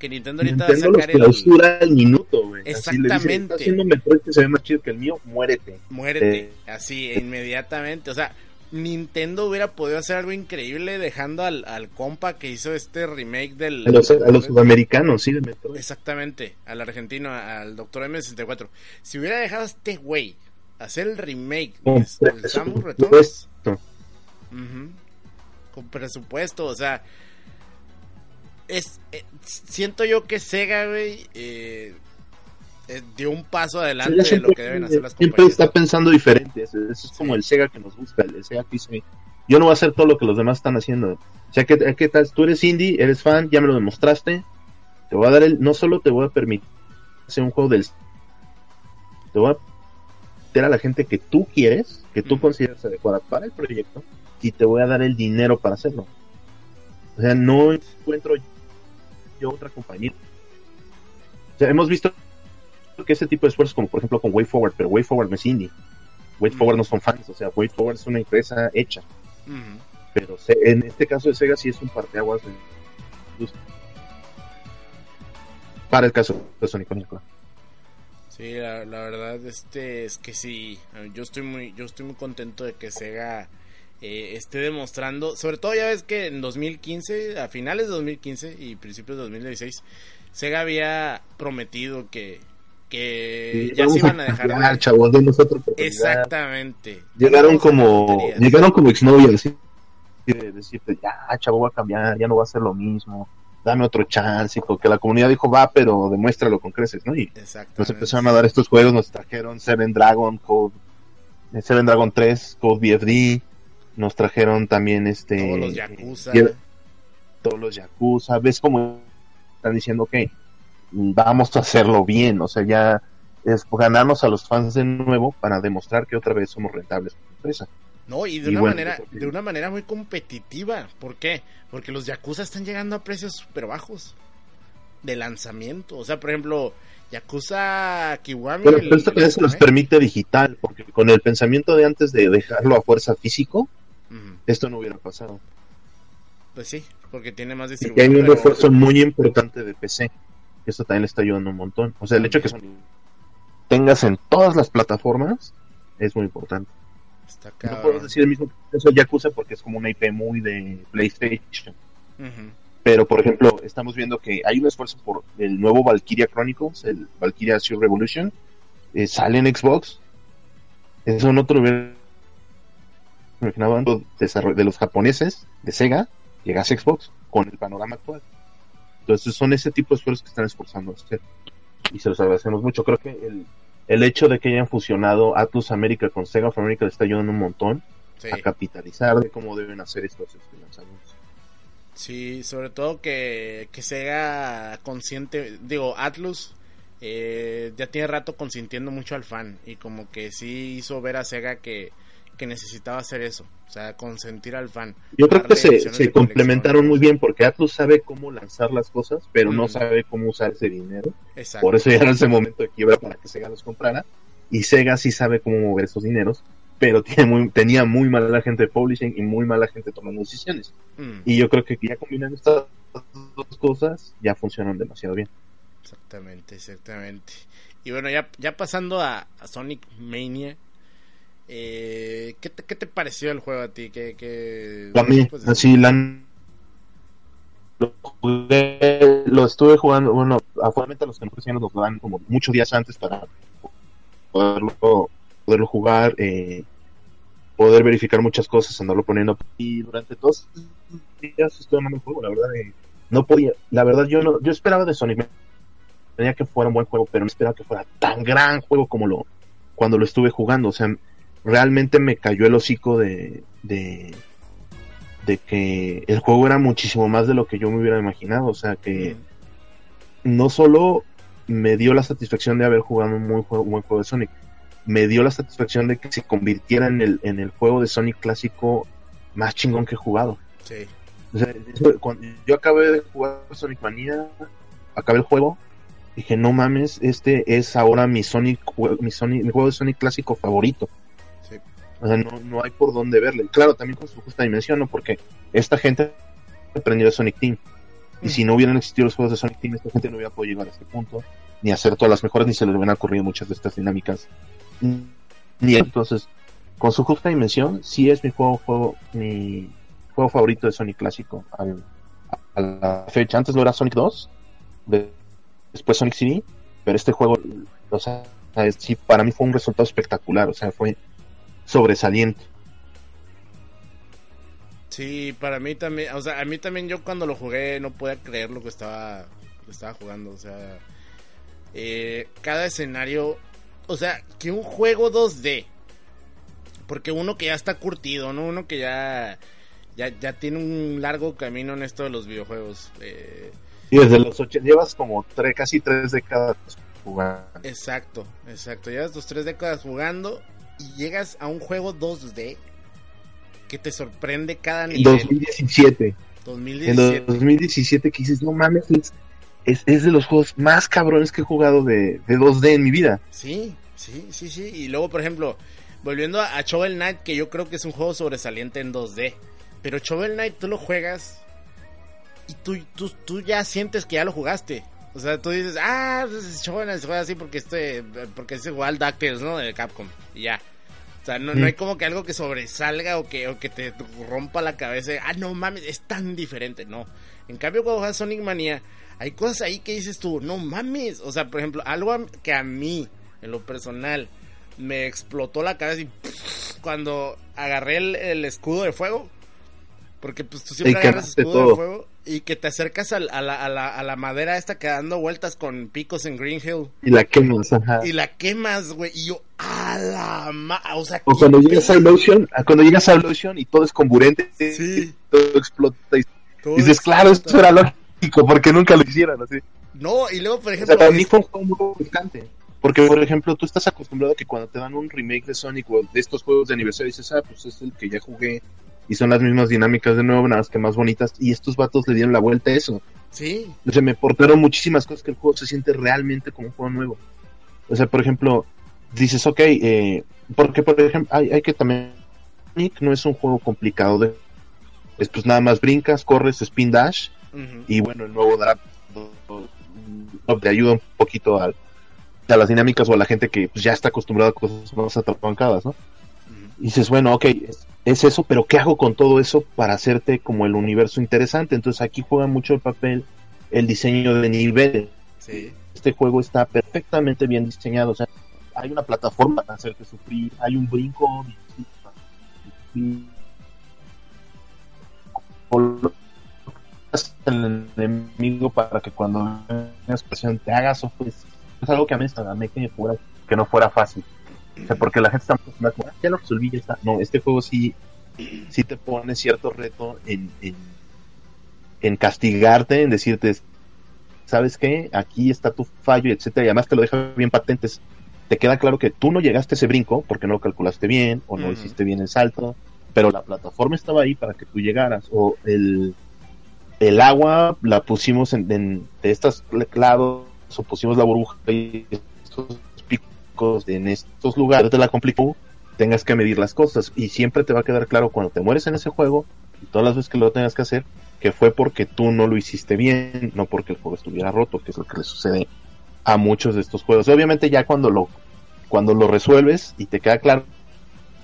Que Nintendo ahorita Nintendo va a los sacar el... clausura al minuto, güey. Así le Exactamente. Está haciendo Metroid que se ve más chido que el mío, muérete. Muérete, Eh. así, inmediatamente. O sea, Nintendo hubiera podido hacer algo increíble dejando al, al compa que hizo este remake del... A los, a los sudamericanos, sí, de Metroid. Exactamente, al argentino, al Doctor M64. Si hubiera dejado a este güey hacer el remake Con del Samus Returns, con presupuesto, o sea, es eh, siento yo que Sega, güey, eh, eh, dio un paso adelante Sega de lo siempre, que deben hacer las siempre compañías. está pensando diferente. Eso eso es como el Sega que nos gusta. El Sega que dice: Yo no voy a hacer todo lo que los demás están haciendo. O sea, ¿qué, qué tal? Tú eres indie, eres fan, ya me lo demostraste. Te voy a dar el. No solo te voy a permitir hacer un juego del. Te voy a meter a la gente que tú quieres, que tú consideras adecuada para el proyecto, y te voy a dar el dinero para hacerlo. O sea, no encuentro yo otra compañía. O sea, hemos visto que ese tipo de esfuerzos, como por ejemplo con Way Forward, pero Way Forward no es indie. Way Forward no son fans, o sea, Way Forward es una empresa hecha. Ujú. Pero se- en este caso de Sega sí es un parteaguas de industria. Para el caso de Sonic claro. Sí, la, la verdad este es que sí, yo estoy muy yo estoy muy contento de que Sega eh, esté demostrando, sobre todo ya ves que en 2015, a finales de 2015 y principios de 2016, Sega había prometido que que Sí, ya se iban a dejar chavos. Exactamente. Llegaron como llegaron como exnovias, ¿sí? de decirte, ya, chavo, va a cambiar, ya no va a ser lo mismo, dame otro chance, porque la comunidad dijo, va, pero demuéstralo con creces, ¿no? Y nos empezaron a dar estos juegos, nos trajeron Seven Dragon, Code, eh, Seven Dragon 3, Code BFD, nos trajeron también este... Todos los Yakuza. eh, todos los Yakuza, ves como están diciendo, ok, vamos a hacerlo bien, o sea, ya es ganarnos a los fans de nuevo para demostrar que otra vez somos rentables como empresa. No, y de Y una bueno, manera, porque- de una manera muy competitiva. ¿Por qué? Porque los Yakuza están llegando a precios súper bajos de lanzamiento. O sea, por ejemplo, Yakuza Kiwami. Pero, esto también se nos japonés. permite digital, porque con el pensamiento de antes de dejarlo a fuerza físico, Ujú, esto no hubiera pasado. Pues sí, porque tiene más Y que hay distribución. un pero- refuerzo muy importante de PC. Esto también le está ayudando un montón. O sea, el hecho que son- tengas en todas las plataformas es muy importante. Está No puedo decir el mismo caso de Yakuza porque es como una IP muy de PlayStation. Ujú, Pero, por ejemplo, estamos viendo que hay un esfuerzo por el nuevo Valkyria Chronicles, el Valkyria Sur Revolution. eh, sale en Xbox. Eso no te lo hubiera antes desarrollo- de los japoneses, de Sega, llegase Xbox con el panorama actual. Entonces, son ese tipo de esfuerzos que están esforzando a hacer. Y se los agradecemos mucho. Creo que el, el hecho de que hayan fusionado Atlus América con Sega of America le está ayudando un montón Sí. a capitalizar de cómo deben hacer estos este, lanzamientos. Sí, sobre todo que, que Sega consciente, digo, Atlus eh, ya tiene rato consintiendo mucho al fan y como que sí hizo ver a Sega que, que necesitaba hacer eso, o sea, consentir al fan. Yo creo que se, complementaron muy bien porque Atlus sabe cómo lanzar las cosas, pero no sabe cómo usar ese dinero. Exacto. Por eso ya era ese momento de quiebra para que Sega los comprara. Y Sega sí sabe cómo mover esos dineros, pero tiene muy, tenía muy mala gente de publishing y muy mala gente tomando decisiones. Mm, Y yo creo que ya combinando estas dos cosas ya funcionan demasiado bien. exactamente, exactamente. Y bueno, ya, ya pasando a, a Sonic Mania, eh, ¿qué, te, ¿qué te pareció el juego a ti? ¿Qué, qué, A mí, pues, así la lo jugué, lo estuve jugando, bueno, actualmente los que no conocían lo jugaban como muchos días antes para poderlo, poderlo jugar, eh, poder verificar muchas cosas, andarlo poniendo y durante todos estos días estuve amando el juego, la verdad, eh, no podía, la verdad yo no, yo esperaba de Sonic, tenía que fuera un buen juego, pero no esperaba que fuera tan gran juego como lo, cuando lo estuve jugando, o sea, realmente me cayó el hocico de, de, de que el juego era muchísimo más de lo que yo me hubiera imaginado. O sea, que mm, no solo me dio la satisfacción de haber jugado un muy juego- buen juego de Sonic, me dio la satisfacción de que se convirtiera en el, en el juego de Sonic clásico más chingón que he jugado. sí. O sea, cuando yo acabé de jugar Sonic Mania, acabé el juego, dije, no mames, este es ahora mi Sonic, mi Sonic, mi juego de Sonic clásico favorito. O sea, no, no hay por dónde verle. Claro, también con su justa dimensión, ¿no? Porque esta gente aprendió de Sonic Team. Y Mm. si no hubieran existido los juegos de Sonic Team, esta gente no hubiera podido llegar a este punto, ni hacer todas las mejores, ni se les hubieran ocurrido muchas de estas dinámicas. Ni entonces, con su justa dimensión, sí es mi juego, juego mi juego favorito de Sonic clásico al- a la fecha. Antes no era Sonic 2, de- después Sonic CD, pero este juego, o sea, sí, para mí fue un resultado espectacular, o sea, fue sobresaliente. Sí, para mí también, o sea, a mí también yo cuando lo jugué no podía creer lo que estaba, que estaba jugando, o sea, eh, cada escenario, o sea, que un juego 2D, porque uno que ya está curtido, ¿no? Uno que ya, ya, ya tiene un largo camino en esto de los videojuegos, eh, Y desde los 80, llevas como tres, casi tres décadas jugando. exacto, exacto, llevas tus tres décadas jugando y llegas a un juego 2D que te sorprende cada nivel. 2017. En 2017. 2017 que dices, no mames, es, es, es de los juegos más cabrones que he jugado de, de 2D en mi vida. Sí, sí, sí, sí. Y luego, por ejemplo, volviendo a, a Shovel Knight, que yo creo que es un juego sobresaliente en 2D. Pero Shovel Knight tú lo juegas y tú, tú, tú ya sientes que ya lo jugaste. O sea, tú dices, ah, pues, Shovel se juega así porque este, porque es igual DuckTales, ¿no? De Capcom. Y ya. O sea, no, no Mm. hay como que algo que sobresalga o que, o que te rompa la cabeza. Ah, no mames, es tan diferente. No. En cambio, cuando juegas Sonic Mania, hay cosas ahí que dices tú, no mames. O sea, por ejemplo, algo a- que a mí, en lo personal, me explotó la cabeza y cuando agarré el, el escudo de fuego. Porque pues tú siempre agarras escudo de todo. fuego y que te acercas al- a, la, a, la, a la madera esta que dando vueltas con picos en Green Hill Y la quemas, ajá. y la quemas, güey. Y yo, a la ma... O sea, O cuando llegas a a cuando llegas a Illusion y todo es comburente, Sí. todo explota y Todo dices, claro, esto era lógico, porque nunca lo hicieron así. No, y luego, por O ejemplo, sea, para mí fue un juego muy. Porque, por ejemplo, tú estás acostumbrado a que cuando te dan un remake de Sonic o de estos juegos de aniversario, dices, ah, pues es el que ya jugué. Y son las mismas dinámicas de nuevo, nada más que más bonitas. Y estos vatos le dieron la vuelta a eso. sí, O sea, me portaron muchísimas cosas que el juego se siente realmente como un juego nuevo. O sea, por ejemplo, dices, ok, eh, porque, por ejemplo, hay, hay que también... Sonic no es un juego complicado de... Es pues nada más brincas, corres, spin dash y bueno, el nuevo drop te ayuda un poquito a, a las dinámicas o a la gente que pues, ya está acostumbrada a cosas más atrapancadas, ¿no? Y dices, bueno, ok, es, es eso, pero ¿qué hago con todo eso para hacerte como el universo interesante? Entonces aquí juega mucho el papel el diseño de niveles. sí, Este juego está perfectamente bien diseñado, o sea, hay una plataforma para hacerte sufrir, hay un brinco sufrir. el enemigo para que cuando tengas presión te hagas o pues es algo que a mí a mí que, fuera, que no fuera fácil o sea, porque la gente está acostumbrada como, "Ah, ya lo resolví ya está. No este juego sí sí te pone cierto reto en, en en castigarte en decirte sabes qué aquí está tu fallo etcétera y además te lo deja bien patentes. Te queda claro que tú no llegaste a ese brinco porque no lo calculaste bien o no hiciste bien el salto pero la plataforma estaba ahí para que tú llegaras. O el el agua la pusimos en, en- de estas lados o pusimos la burbuja y estos picos en estos lugares te la complicó tengas que medir las cosas y siempre te va a quedar claro cuando te mueres en ese juego y todas las veces que lo tengas que hacer que fue porque tú no lo hiciste bien no porque el juego estuviera roto que es lo que le sucede a muchos de estos juegos obviamente ya cuando lo cuando lo resuelves y te queda claro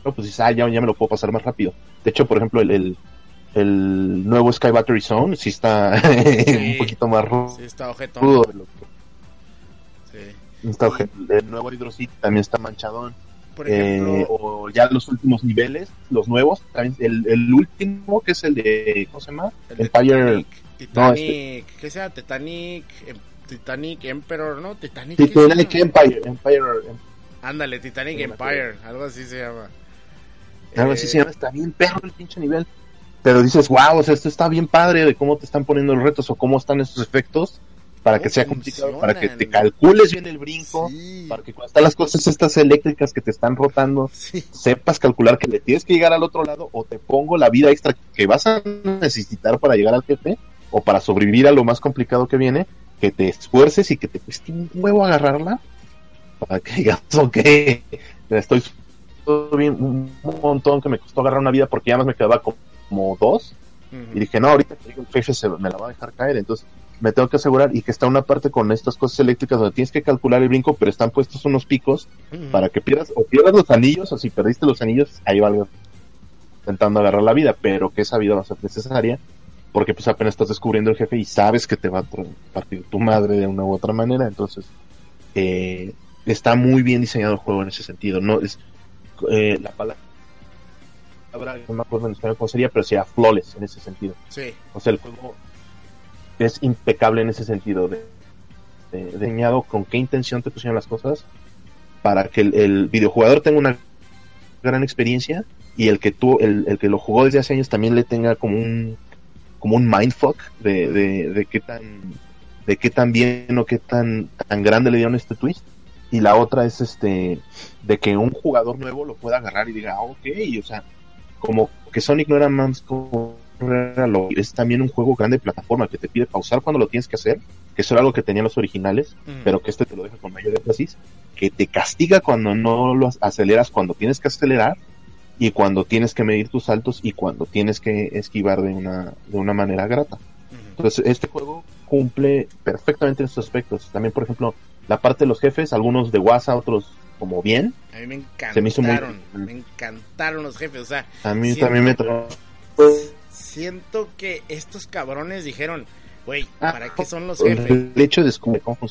pues dices ah ya, ya me lo puedo pasar más rápido de hecho por ejemplo el, el el nuevo Sky Battery Zone sí está un poquito más rudo sí, está ojetón. de lo que. Está el nuevo Hydro City también está manchadón Por Eh, ejemplo, o ya los últimos niveles los nuevos también el, el último que es el de ¿cómo se llama? el Empire Titanic, Titanic, No, ¿qué sea? Titanic, em- Titanic Emperor, ¿no? Titanic, ¿qué Titanic? Empire Empire em- Ándale, Titanic Empire, algo así se llama. algo así Eh, se llama está bien perro el pinche nivel pero dices wow o sea esto está bien padre de cómo te están poniendo los retos o cómo están esos efectos para ¿Cómo que sea complicado para que te calcules bien el brinco Sí, para que cuando están las cosas estas eléctricas que te están rotando sí, sepas calcular que le tienes que llegar al otro lado o te pongo la vida extra que vas a necesitar para llegar al jefe o para sobrevivir a lo más complicado que viene, que te esfuerces y que te cueste un huevo agarrarla para que digas, ok, estoy bien, un montón que me costó agarrar una vida porque ya más me quedaba como dos. Y dije, no, ahorita que el jefe se me la va a dejar caer, entonces me tengo que asegurar y que está una parte con estas cosas eléctricas donde tienes que calcular el brinco, pero están puestos unos picos Ujú. para que pierdas o pierdas los anillos o si perdiste los anillos ahí valga intentando agarrar la vida pero que esa vida va a ser necesaria porque pues apenas estás descubriendo el jefe y sabes que te va a partir tu madre de una u otra manera entonces eh, está muy bien diseñado el juego en ese sentido no es eh, la palabra no me acuerdo en español cómo sería pero sea flawless en ese sentido Sí, o sea, el juego es impecable en ese sentido, de, con qué intención te pusieron las cosas para que el, videojugador tenga una gran experiencia y el que tú, el, el que lo jugó desde hace años también le tenga como un como un mindfuck de, de, qué tan de qué tan bien o qué tan tan grande le dieron este twist. Y la otra es este de que un jugador nuevo lo pueda agarrar y diga ah, ok o sea como que Sonic no era más como es también un juego grande de plataforma que te pide pausar cuando lo tienes que hacer, que eso era algo que tenían los originales, pero que este te lo deja con mayor énfasis, que te castiga cuando no lo aceleras, cuando tienes que acelerar y cuando tienes que medir tus saltos y cuando tienes que esquivar de una, de una manera grata. Entonces, este juego cumple perfectamente en estos aspectos. También, por ejemplo, la parte de los jefes, algunos de WhatsApp, otros como bien. A mí me Se me hizo muy- encantaron, me encantaron los jefes, o sea, A mí también me trajo. Siento que estos cabrones dijeron, güey, Ah, ¿para qué son los jefes? El hecho de o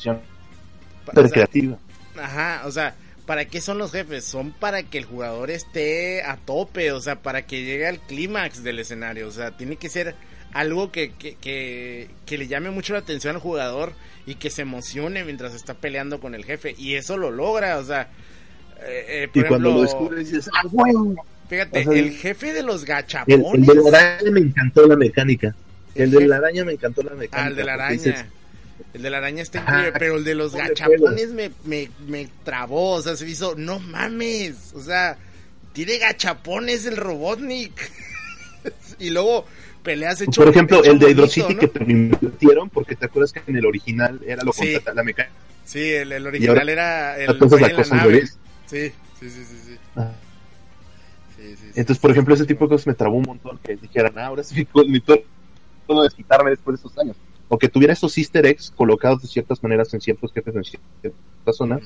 Pero creativa. Ajá, o sea, ¿para qué son los jefes? Son para que el jugador esté a tope, o sea, para que llegue al clímax del escenario, o sea, tiene que ser algo que, que, que, que, le llame mucho la atención al jugador y que se emocione mientras está peleando con el jefe, y eso lo logra, o sea, eh, eh, por y cuando ejemplo, lo descubres dices, ah, bueno. Fíjate, o sea, el jefe de los gachapones, el de la araña me encantó la mecánica. El de la araña me encantó la mecánica. Ah, el de la araña. dices, El de la araña está increíble, pero el de los gachapones me, me, me trabó, o sea, se hizo, no mames, o sea, tiene gachapones el Robotnik. y luego peleas hecho por ejemplo, hecho el de monito, Hydro City ¿no? que te invirtieron, porque te acuerdas que en el original era lo Sí. la mecánica. Sí, el, el original era el la la nave. Sí, sí, sí, sí, sí. Ah. Entonces, por ejemplo, ese tipo de cosas me trabó un montón. Que dijeran, ah, ahora sí mi, mi turno de desquitarme después de esos años. O que tuviera esos easter eggs colocados de ciertas maneras en ciertos jefes en ciertas zonas.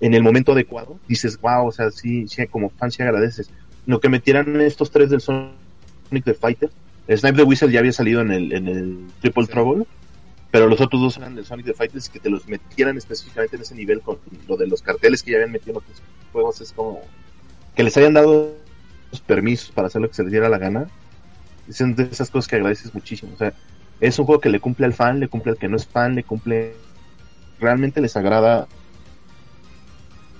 En el momento adecuado, dices, wow, o sea, sí, sí, como fan sí agradeces. Lo que metieran estos tres del Sonic the Fighter, el Snipe the Whistle ya había salido en el, en el Triple Sí. Trouble, pero los otros dos eran del Sonic the Fighters que te los metieran específicamente en ese nivel con lo de los carteles que ya habían metido en otros juegos, es como que les hayan dado los permisos para hacer lo que se les diera la gana. Son de esas cosas que agradeces muchísimo. O sea, es un juego que le cumple al fan, le cumple al que no es fan, le cumple. Realmente les agrada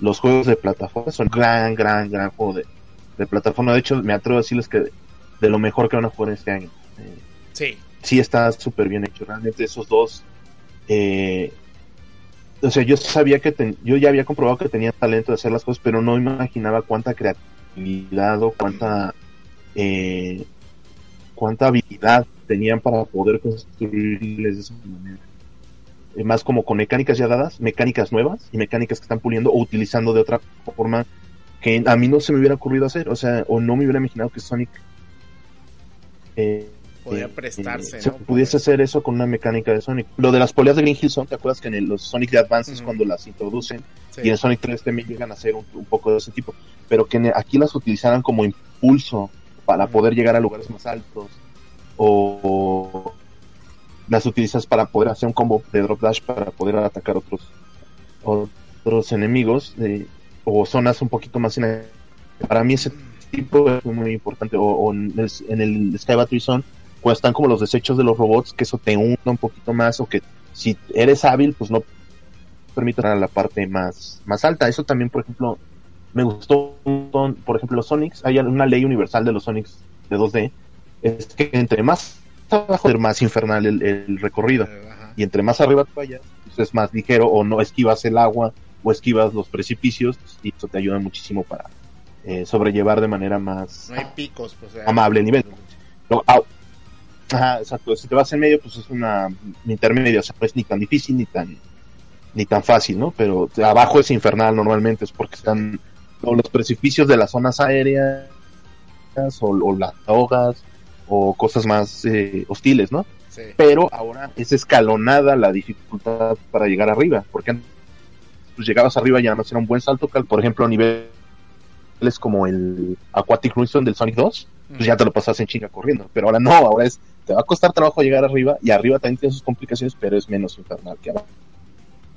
los juegos de plataforma. Son gran, gran, gran juego de, de plataforma. De hecho, me atrevo a decirles que de lo mejor que van a jugar este año. Eh, Sí, sí está súper bien hecho. Realmente esos dos. eh, o sea, yo sabía que ten- yo ya había comprobado que tenían talento de hacer las cosas, pero no imaginaba cuánta creatividad o cuánta eh, cuánta habilidad tenían para poder construirles de esa manera. Eh, más como con mecánicas ya dadas, mecánicas nuevas y mecánicas que están puliendo o utilizando de otra forma que a mí no se me hubiera ocurrido hacer, o sea, o no me hubiera imaginado que Sonic eh, podía eh, prestarse, eh, pudiese hacer eso con una mecánica de Sonic. Lo de las poleas de Green Hill son, ¿te acuerdas que en el- los Sonic de Advance es Ujú. cuando las introducen? Sí. Y en Sonic 3 también llegan a ser un, un poco de ese tipo. Pero que aquí las utilizaran como impulso para poder llegar a lugares más altos. O, las utilizas para poder hacer un combo de drop dash para poder atacar otros otros enemigos eh, o zonas un poquito más para mí ese tipo es muy importante o, o en, el, en el Sky Battery Zone cuando están como los desechos de los robots que eso te hunda un poquito más o que si eres hábil pues no permite entrar a la parte más más alta eso también por ejemplo me gustó un montón por ejemplo los Sonics hay una ley universal de los Sonics de 2D es que entre más abajo más infernal el, el recorrido Eh, ajá. y entre más arriba te vayas, pues es más ligero o no esquivas el agua o esquivas los precipicios y eso te ayuda muchísimo para eh, sobrellevar de manera más No hay picos, pues. amable el nivel. Lo- au- Ajá, exacto. Si te vas en medio, pues es una intermedia, o sea, no es ni tan difícil ni tan ni tan fácil, ¿no? Pero abajo es infernal normalmente, es porque están o los precipicios de las zonas aéreas o, o las ahogas o cosas más eh, hostiles, ¿no? Sí. pero ahora es escalonada la dificultad para llegar arriba, porque antes pues, llegabas arriba ya no era un buen salto, por ejemplo, a niveles como el Aquatic Ruinstone del Sonic 2, pues ya te lo pasas en chinga corriendo, pero ahora no, ahora es, te va a costar trabajo llegar arriba, y arriba también tiene sus complicaciones, pero es menos infernal que abajo.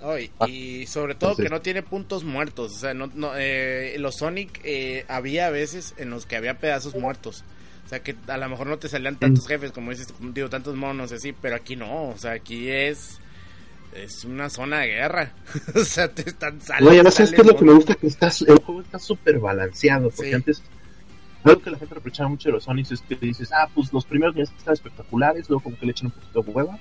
No, y, y sobre todo Entonces- que no tiene puntos muertos. O sea, no, no, eh, los Sonic eh, había veces en los que había pedazos muertos. O sea, que a lo mejor no te salían tantos jefes, como dices, digo, tantos monos así, pero aquí no. O sea, aquí es es una zona de guerra. o sea, te están saliendo. Oye, no sabes qué es lo que me gusta, que estás, el juego está súper balanceado, porque Sí. antes, algo que la gente reprochaba mucho de los Sonics es que dices, ah, pues los primeros ya están espectaculares, luego como que le echan un poquito de hueva,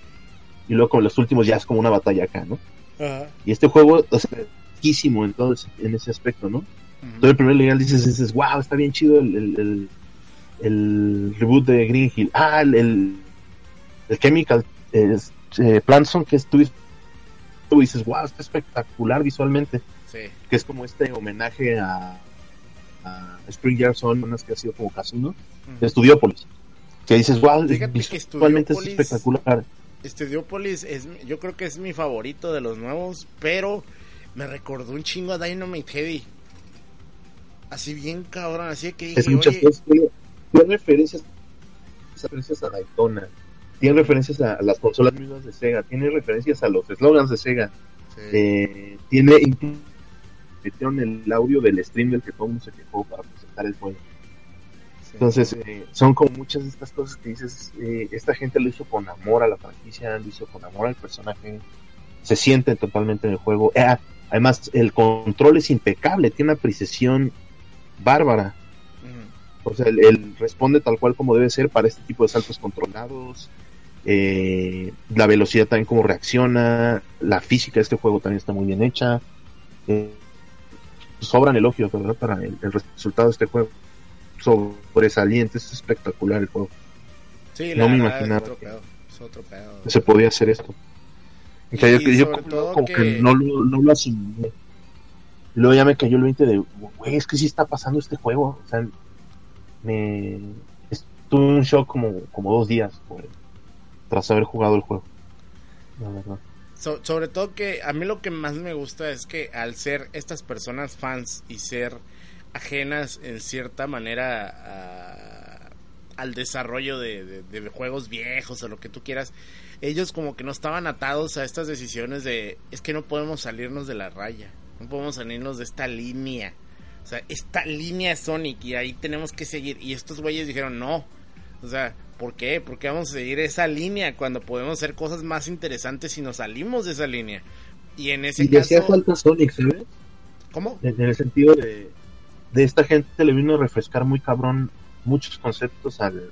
y luego como los últimos ya es como una batalla acá, ¿no? Ajá. Y este juego o sea, es riquísimo en todo ese, en ese aspecto, ¿no? Todo el primer nivel dices, dices, wow, está bien chido el, el, el, el reboot de Green Hill. Ah, el, el, Chemical es, eh, Plantson que es tú, tú dices, wow, está espectacular visualmente. Sí. Que es como este homenaje a, a Spring Yard Zone, unas que ha sido como casino, de Studiopolis. Que dices, wow, Fíjate que visualmente es Studiopolis- espectacular. Studiopolis es, mi- yo creo que es mi favorito de los nuevos, pero me recordó un chingo a Dynamite Heavy. Así bien cabrón, así que dije, es muchas oye, cosas. Tiene, referencias, referencias a Daytona, tiene referencias a, las consolas mismas de Sega, tiene referencias a los slogans de Sega, sí, eh, tiene incluso metieron el audio del stream del que todo el mundo se quejó para presentar el juego. Entonces, eh, son como muchas de estas cosas que dices, eh, esta gente lo hizo con amor a la franquicia, lo hizo con amor al personaje, se sienten totalmente en el juego. Eh, además, el control es impecable, tiene una precisión bárbara. O sea, él, él responde tal cual como debe ser para este tipo de saltos controlados. eh, la velocidad también como reacciona. La física de este juego también está muy bien hecha. Eh, sobran elogios, ¿verdad? Para el, el resultado de este juego. Sobresaliente, es espectacular el juego. Sí, No la me imaginaba Es otro que- pedo. Es otro pedo. Se podía hacer esto. O sea, Y yo, como, que... que- no, lo, no lo asimilé. Luego ya me cayó el 20 de, güey, es que sí está pasando este juego. O sea, me estuve en un shock como, como dos días tras haber jugado el juego. La verdad. So- sobre todo que a mí lo que más me gusta es que al ser estas personas fans y ser ajenas en cierta manera a- al desarrollo de, de- de juegos viejos o lo que tú quieras, ellos como que no estaban atados a estas decisiones de es que no podemos salirnos de la raya, no podemos salirnos de esta línea. O sea, esta línea es Sonic y ahí tenemos que seguir. Y estos güeyes dijeron, no. O sea, ¿por qué? Porque vamos a seguir esa línea cuando podemos hacer cosas más interesantes si nos salimos de esa línea. Y en ese Y hacía falta Sonic, ¿sabes? ¿Cómo? En el sentido de, de esta gente le vino a refrescar muy cabrón muchos conceptos al,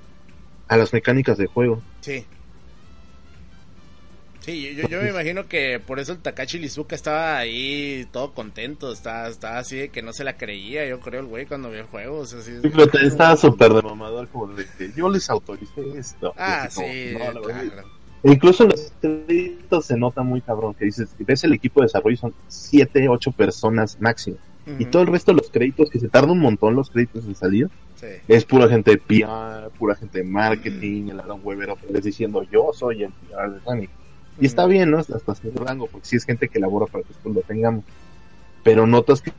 a las mecánicas de juego. Sí. Sí, yo, yo me imagino que por eso el Takashi Lizuka estaba ahí todo contento, estaba, estaba así de que no se la creía, yo creo, el güey, cuando vio el juego. O sea, sí- Pero te- estaba súper de mamador, como de que yo les autoricé esto. Ah, como, sí, no, claro. E incluso en los créditos se nota muy cabrón que dices, ves el equipo de desarrollo son 7, 8 personas máximo. Y todo el resto de los créditos, que se tarda un montón los créditos en salir, sí. es pura gente de PR, pura gente de marketing, el Aaron Weber otra vez diciendo yo soy el PR de Sonic. Y está bien, ¿no? Hasta cierto rango, porque sí es gente que labora para que después lo tengamos. Pero notas que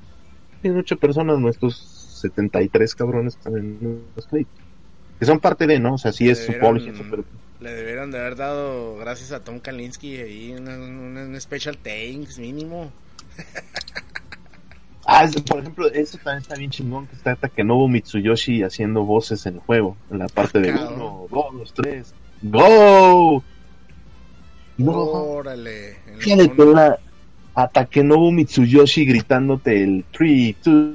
tienen ocho personas, nuestros 73 cabrones que están en los créditos. Que son parte de, ¿no? O sea, sí es su Le debieron de haber dado, gracias a Tom Kalinski, ahí una, una- un special thanks mínimo. Ah, por ejemplo, eso también está bien chingón que está Takenobu Mitsuyoshi haciendo voces en el juego, en la parte de Cabrón. 1, 2, 3, ¡Go! Y no, Órale. fíjate la a Takenobu Mitsuyoshi gritándote el 3, 2,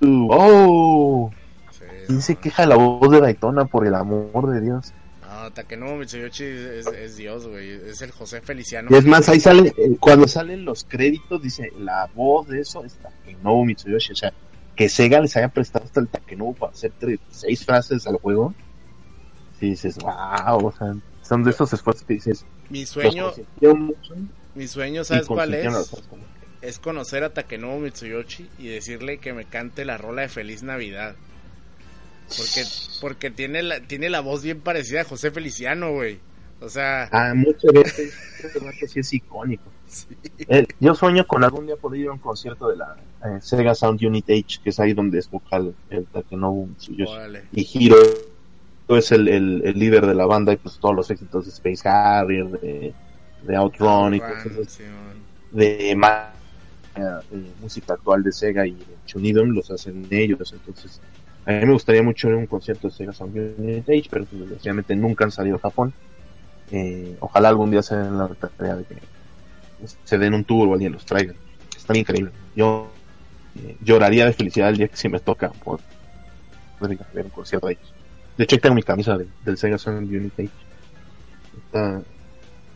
2, ¡Oh! Sí, ¿Quién se queja la voz de Daytona por el amor de Dios? No, Takenobu Mitsuyoshi es, es Dios, güey. Es el José Feliciano. Y es más, ahí sale, eh, cuando salen los créditos, dice, la voz de eso es Takenobu Mitsuyoshi. O sea, que Sega les haya prestado hasta el Takenobu para hacer tres, seis frases al juego. Y dices, wow, o sea, son de esos esfuerzos que dices, Mi sueño, mi sueño, ¿sabes cuál es? Es conocer a Takenobu Mitsuyoshi y decirle que me cante la rola de Feliz Navidad. Porque, porque tiene la, tiene la voz bien parecida a José Feliciano, güey. O sea, Ah, muchas veces, este vato sí es icónico. Eh, yo sueño con algún día poder ir a un concierto de la eh, Sega Sound Unit H, que es ahí donde es vocal el Takenobu y Hiro es el, el, el líder de la banda y pues todos los éxitos de Space Harrier, de, de Outrun y cosas de ma- eh, música actual de Sega y de Chunidom los hacen ellos, entonces a mí me gustaría mucho a un concierto de Sega Sound H, pero desgraciadamente nunca han salido a Japón. Eh, ojalá algún día se den la tarea de que se den un tour o alguien los traiga. Están increíbles. Yo eh, lloraría de felicidad el día que sí me toca por ver un concierto de ellos. De hecho, tengo mi camisa de- del Sega Sound Unit H. Está,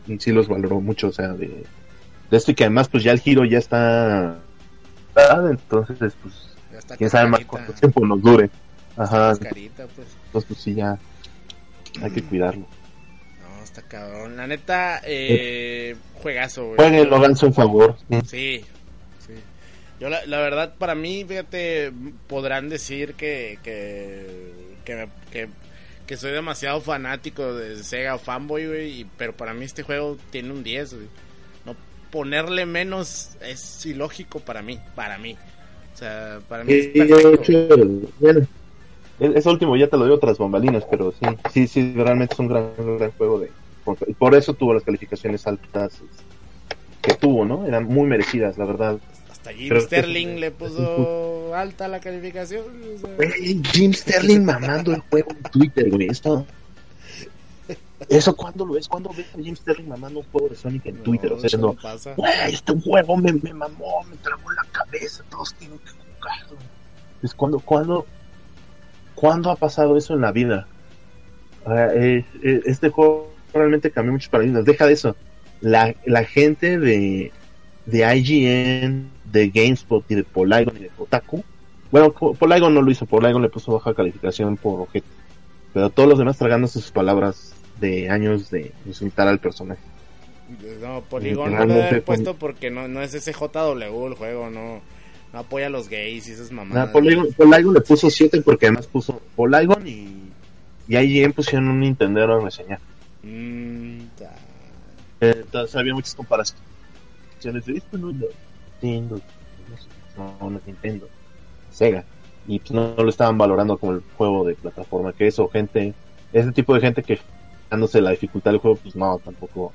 y sí los valoró mucho, o sea, de, de esto y que además pues ya el giro ya está ah, entonces pues está quién sabe más cuánto tiempo nos dure. Ajá, Cascarita, pues. entonces pues sí ya hay que cuidarlo. No, está cabrón. La neta, eh, juegazo, güey. Jueguen, háganse un favor. Sí, sí. Yo la, la verdad, para mí, fíjate, podrán decir que que, que, que, que soy demasiado fanático de Sega o fanboy, güey, pero para mí este juego tiene un 10, güey. No ponerle menos es ilógico para mmí, para mí. O sea, para mí es Y de perfecto. hecho, bueno, e- ese último ya te lo digo tras bambalinas, pero sí, sí, sí, realmente es un gran, gran juego de por eso tuvo las calificaciones altas que tuvo, ¿no? Eran muy merecidas, la verdad. Hasta Jim Pero- Sterling le puso alta la calificación. o sea. Jim Sterling mamando el juego en Twitter, güey. Esto... ¿Eso cuándo lo ves? ¿Cuándo ves a Jim Sterling mamando un juego de Sonic en Twitter? O sea, eso no, pasa. este juego me, me mamó, me trabó la cabeza, todos tienen que jugarlo. Es cuando, cuando, ¿cuándo ha pasado eso en la vida? Eh, eh, este juego realmente cambió muchos paradigmas. Deja de eso. La, la gente de, de IGN, de GameSpot y de Polygon y de Kotaku. Bueno, Polygon no lo hizo, Polygon le puso baja calificación por objeto. Pero todos los demás tragándose sus palabras de años de insultar al personaje. No, Polygon no lo debe haber puesto porque no, no es ese JW el juego, no, no apoya a los gays y esas mamadas. Polygon, Polygon le puso 7 porque además puso Polygon y, y IGN pusieron un Nintendo a reseñar. Mm, Eh, Entonces había muchas comparaciones Nintendo, no, no es Nintendo, Sega. Y pues no, no lo estaban valorando como el juego de plataforma, que eso, gente, ese tipo de gente que dándose la dificultad del juego, pues no, tampoco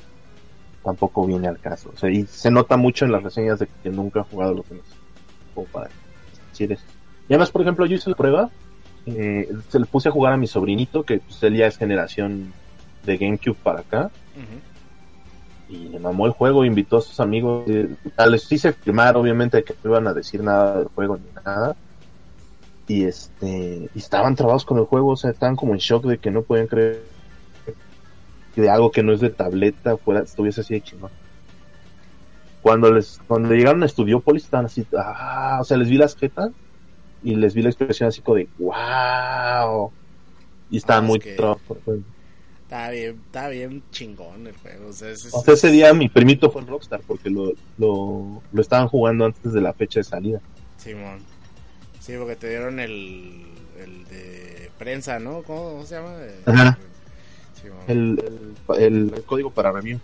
tampoco viene al caso. O sea, y se nota mucho en las reseñas de que nunca ha jugado los demás. Como para decir eso. Y además, por ejemplo, yo hice la prueba, eh, se le puse a jugar a mi sobrinito, que pues él ya es generación de GameCube para acá y le mamó el juego, invitó a sus amigos, eh, a les hice firmar obviamente que no iban a decir nada del juego ni nada. Y este, y estaban trabados con el juego, o sea, estaban como en shock de que no podían creer que de algo que no es de tableta fuera, estuviese así de chingón. Cuando les, cuando llegaron a Studiopolis estaban así, ah, o sea, les vi las jetas y les vi la expresión así como de wow. Y estaban Ah, es muy que- juego. Está bien, está bien chingón el juego. O sea, es- es- O sea, ese día mi primito fue el Rockstar porque lo, lo, lo estaban jugando antes de la fecha de salida. Simón. Sí, porque te dieron el, el de prensa, ¿no? ¿Cómo, cómo se llama? Ajá. El, el, el código para review.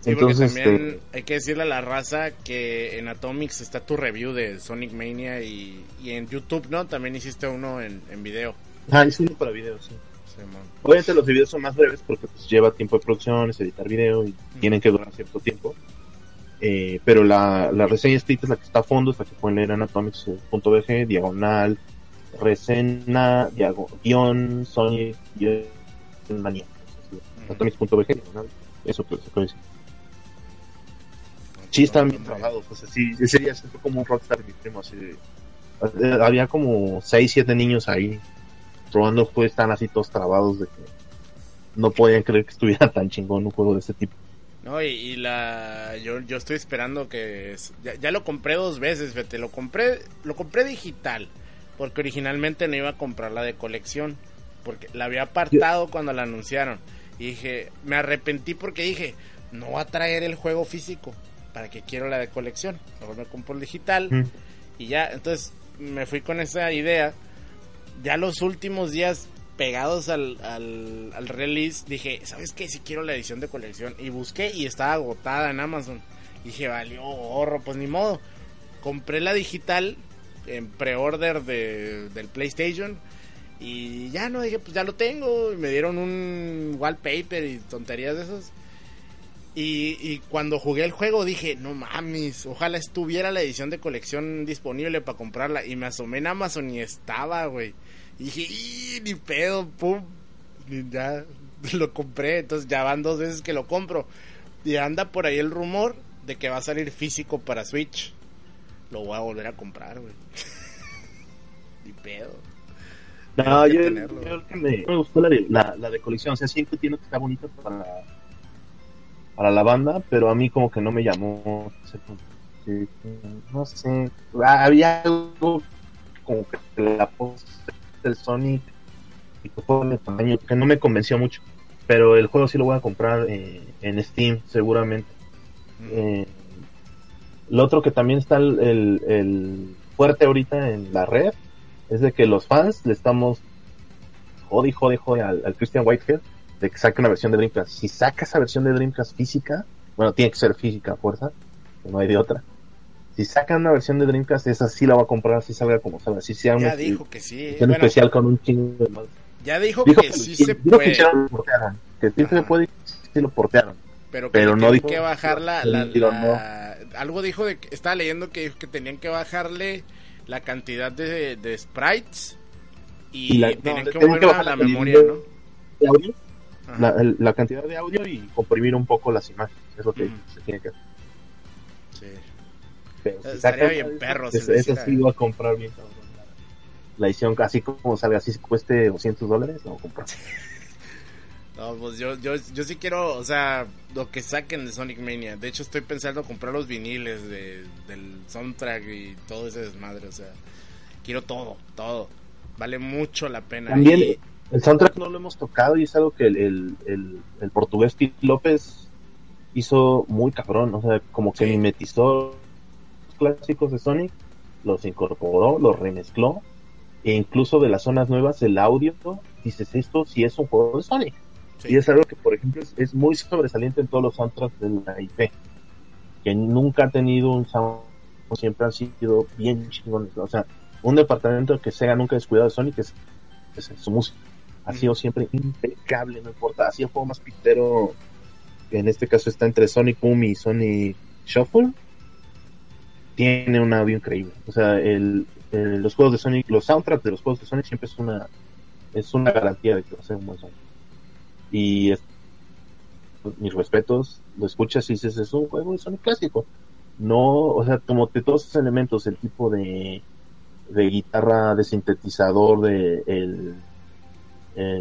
Sí, Entonces, también este, hay que decirle a la raza que en Atomics está tu review de Sonic Mania y, y en YouTube, ¿no? También hiciste uno en, en video. ah, es uno para video, sí. Obviamente los videos son más breves porque pues, lleva tiempo de producción, es editar video y tienen que durar cierto tiempo. Eh, pero la, la reseña escrita es la que está a fondo, es la que pueden leer en atomics.bg, diagonal, reseña, diago- guion, Sonic, guion, manía. Atomics.bg, diagonal, eso que se puede decir. Sí, están bien trabajados. O sea, sí, ese día se fue como un rockstar mi primo. Así de- eh, había como 6, 7 niños ahí probando el juego. Están así todos trabados de que no podían creer que estuviera tan chingón un juego de ese tipo. No, y, y la yo, yo estoy esperando que es- ya, ya lo compré dos veces, fíjate, lo compré lo compré digital porque originalmente no iba a comprar la de colección porque la había apartado cuando la anunciaron y dije, me arrepentí porque dije, no voy a traer el juego físico, para que quiero la de colección, mejor me compro el digital Mm. y ya, entonces me fui con esa idea. Ya los últimos días pegados al, al, al release, dije, ¿sabes qué? Si quiero la edición de colección. Y busqué y estaba agotada en Amazon. Dije, valió gorro, pues ni modo. Compré la digital en pre-order de, del PlayStation. Y ya no, dije, pues ya lo tengo. Y me dieron un wallpaper y tonterías de esos. Y, y cuando jugué el juego dije, no mames, ojalá estuviera la edición de colección disponible para comprarla. Y me asomé en Amazon y estaba, güey. Y dije, "Ih, ni pedo, pum. Y ya lo compré, entonces ya van dos veces que lo compro. Y anda por ahí el rumor de que va a salir físico para Switch. Lo voy a volver a comprar, güey. ni pedo. No, yo, tenerlo. yo el que me, me gustó la de, la, la de colección. O sea, sí entiendo que está bonita para para la banda, pero a mí como que no me llamó. no sé, Había algo como que la pose del Sonic y que fue de tamaño que no me convenció mucho. Pero el juego sí lo voy a comprar eh, en Steam, seguramente. Eh, lo otro que también está el, el- el fuerte ahorita en la red es de que los fans le estamos jode jode jode al, al Christian Whitehead de que saque una versión de Dreamcast. Si saca esa versión de Dreamcast física, bueno, tiene que ser física a fuerza, no hay de otra. Si sacan una versión de Dreamcast, esa sí la va a comprar, así salga como salga, así sea ya dijo que sí. Bueno, especial con un chingo de ya dijo, Dijo que que, sí se dijo que puede. sí lo portearon, que sí se puede sí lo portearon. pero que Pero le no dijo- que bajar la, la- algo dijo de que estaba leyendo que dijo que tenían que bajarle la cantidad de, de sprites y, Y la- no, tenían le que tienen que bajar la la memoria. ¿no? de audio, la, cantidad de audio y comprimir un poco las imágenes. Es lo que Ujú. se tiene que hacer. Sí. Pero si Estaría sacan bien eso, perro si lo ese hiciera. sí a comprar bien. La edición casi como salga así cueste 200 dólares, lo voy a comprar. No, pues yo, yo, yo sí quiero, o sea, lo que saquen de Sonic Mania. De hecho, estoy pensando comprar los viniles de, del soundtrack y todo ese desmadre. O sea, quiero todo, todo. Vale mucho la pena. También Y- el soundtrack no lo hemos tocado y es algo que el, el, el, el portugués Pete López hizo muy cabrón. O sea, como que Sí. mimetizó los clásicos de Sonic, los incorporó, los remezcló e incluso de las zonas nuevas el audio, dices esto sí es un juego de Sonic. Sí. Y es algo que, por ejemplo, es, es muy sobresaliente en todos los soundtracks de la IP. Que nunca ha tenido un sound, siempre han sido bien chingones. O sea, un departamento que Sega nunca ha descuidado de Sonic es, es su música. Ha sido siempre impecable, no importa. Así el juego más pitero, que en este caso está entre Sonic Boom y Sonic Shuffle, tiene un audio increíble. O sea, el, el- los juegos de Sonic, los soundtracks de los juegos de Sonic siempre es una, es una garantía de que va a ser un buen Sonic y es- mis respetos, lo escuchas y dices, es un juego de Sonic clásico. No, o sea, como que todos esos elementos, el tipo de, de guitarra, de sintetizador, de el,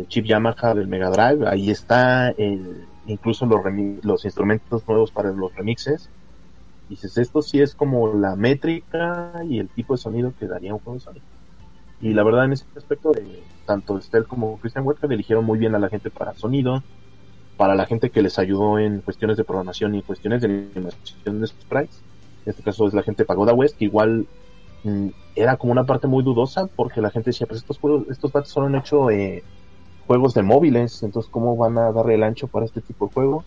chip Yamaha del Mega Drive, ahí está, el, incluso los, los instrumentos nuevos para los remixes. Dices, esto sí es como la métrica y el tipo de sonido que daría un juego de Sonic. Y la verdad, en ese aspecto, de, tanto Estelle como Christian Huerta eligieron muy bien a la gente para sonido, para la gente que les ayudó en cuestiones de programación y cuestiones de animación de sprites. En este caso es la gente Pagoda West, que igual mm, era como una parte muy dudosa, porque la gente decía, pues estos juegos, estos vatos solo han hecho eh, juegos de móviles, entonces ¿cómo van a darle el ancho para este tipo de juego?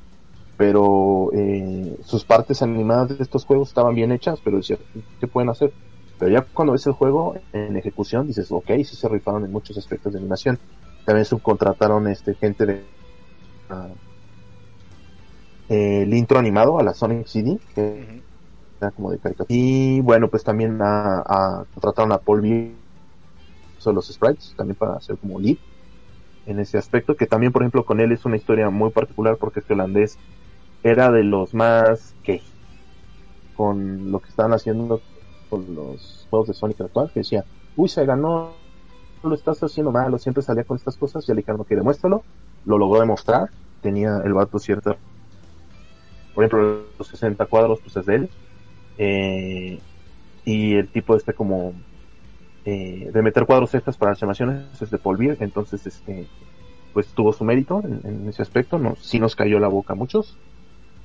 Pero eh, sus partes animadas de estos juegos estaban bien hechas, pero decía, ¿qué pueden hacer? Pero ya cuando ves el juego en ejecución dices, ok, sí se rifaron en muchos aspectos de animación. También subcontrataron este gente de ah, el intro animado a la Sonic CD, que era como de caricatura. Y bueno, pues también a, a- contrataron a Paul B. son los sprites, también para hacer como lead en ese aspecto, que también por ejemplo con él es una historia muy particular porque este holandés era de los más que con lo que estaban haciendo con los juegos de Sonic actual, que decía, uy, se ganó, lo estás haciendo mal, o siempre salía con estas cosas, y dijeron, que demuéstralo, lo logró demostrar, tenía el vato cierta, por ejemplo, los 60 cuadros, pues es de él, eh, y el tipo este como eh, de meter cuadros extras para las animaciones es de Paul entonces este pues tuvo su mérito en, en ese aspecto, no, sí nos cayó la boca a muchos,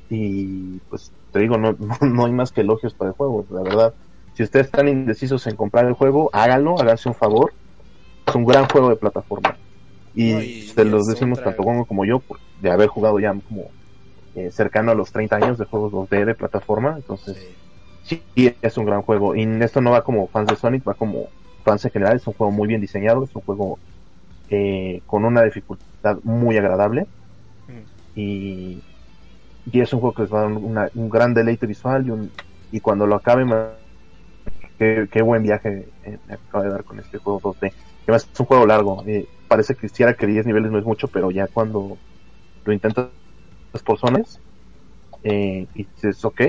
y pues te digo, no, no, no hay más que elogios para el juego, la verdad. Si ustedes están indecisos en comprar el juego, háganlo, háganse un favor. Es un gran juego de plataforma. Y, se los decimos tanto Gongo como yo, por- de haber jugado ya como eh, cercano a los 30 años de juegos 2D de plataforma. Entonces, Sí. sí, es un gran juego. Y esto no va como fans de Sonic, va como fans en general. Es un juego muy bien diseñado, es un juego eh, con una dificultad muy agradable. Mm. Y, y es un juego que les va a dar una- un gran deleite visual y, un, y cuando lo acaben, qué, qué buen viaje eh, me acaba de dar con este juego 2D. Además, es un juego largo. eh, parece que quisiera que 10 niveles no es mucho, pero ya cuando lo intentas por zonas, eh, y dices, ok.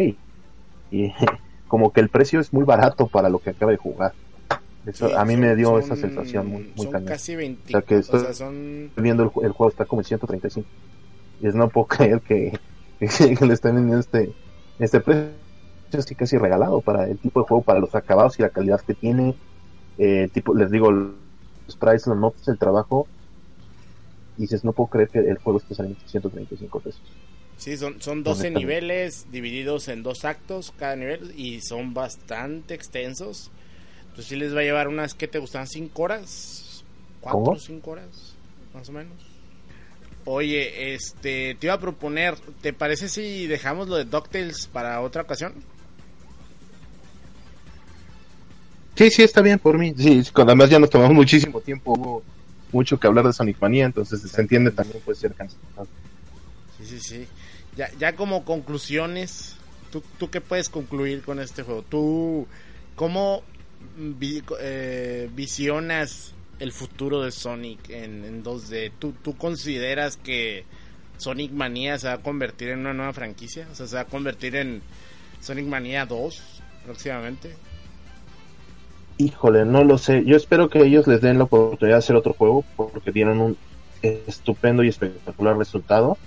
Y como que el precio es muy barato para lo que acaba de jugar. Eso, Sí, a mí son- me dio son- esa sensación muy, muy Son cañón. casi 20. O sea, que estoy- o sea, son. Estoy viendo el, el juego está como en 135. Y es no puedo creer que, que le estén vendiendo este, este precio así casi regalado para el tipo de juego, para los acabados y la calidad que tiene. Eh, tipo, les digo, los price, los notes, el trabajo. Y dices, no puedo creer que el juego esté saliendo 135 pesos. Sí, son, son 12 Honestamente. niveles divididos en dos actos cada nivel y son bastante extensos. Entonces sí les va a llevar unas que te gustan 5 horas, 4 o ¿Cómo? 5 horas, más o menos. Oye, este, te iba a proponer, ¿te parece si dejamos lo de DuckTales para otra ocasión? Sí, sí, está bien por mí. Sí, con- además ya nos tomamos muchísimo tiempo. Hubo mucho que hablar de Sonic Manía, entonces se entiende también puede ser cansado. Sí, sí, sí. Ya, ya como conclusiones, ¿tú, ¿tú qué puedes concluir con este juego? ¿Tú cómo vi- eh, visionas el futuro de Sonic en, en 2D? ¿Tú, ¿Tú consideras que Sonic Mania se va a convertir en una nueva franquicia? O sea, se va a convertir en Sonic Mania 2 próximamente. Híjole, no lo sé. Yo espero que ellos les den la oportunidad de hacer otro juego porque dieron un estupendo y espectacular resultado.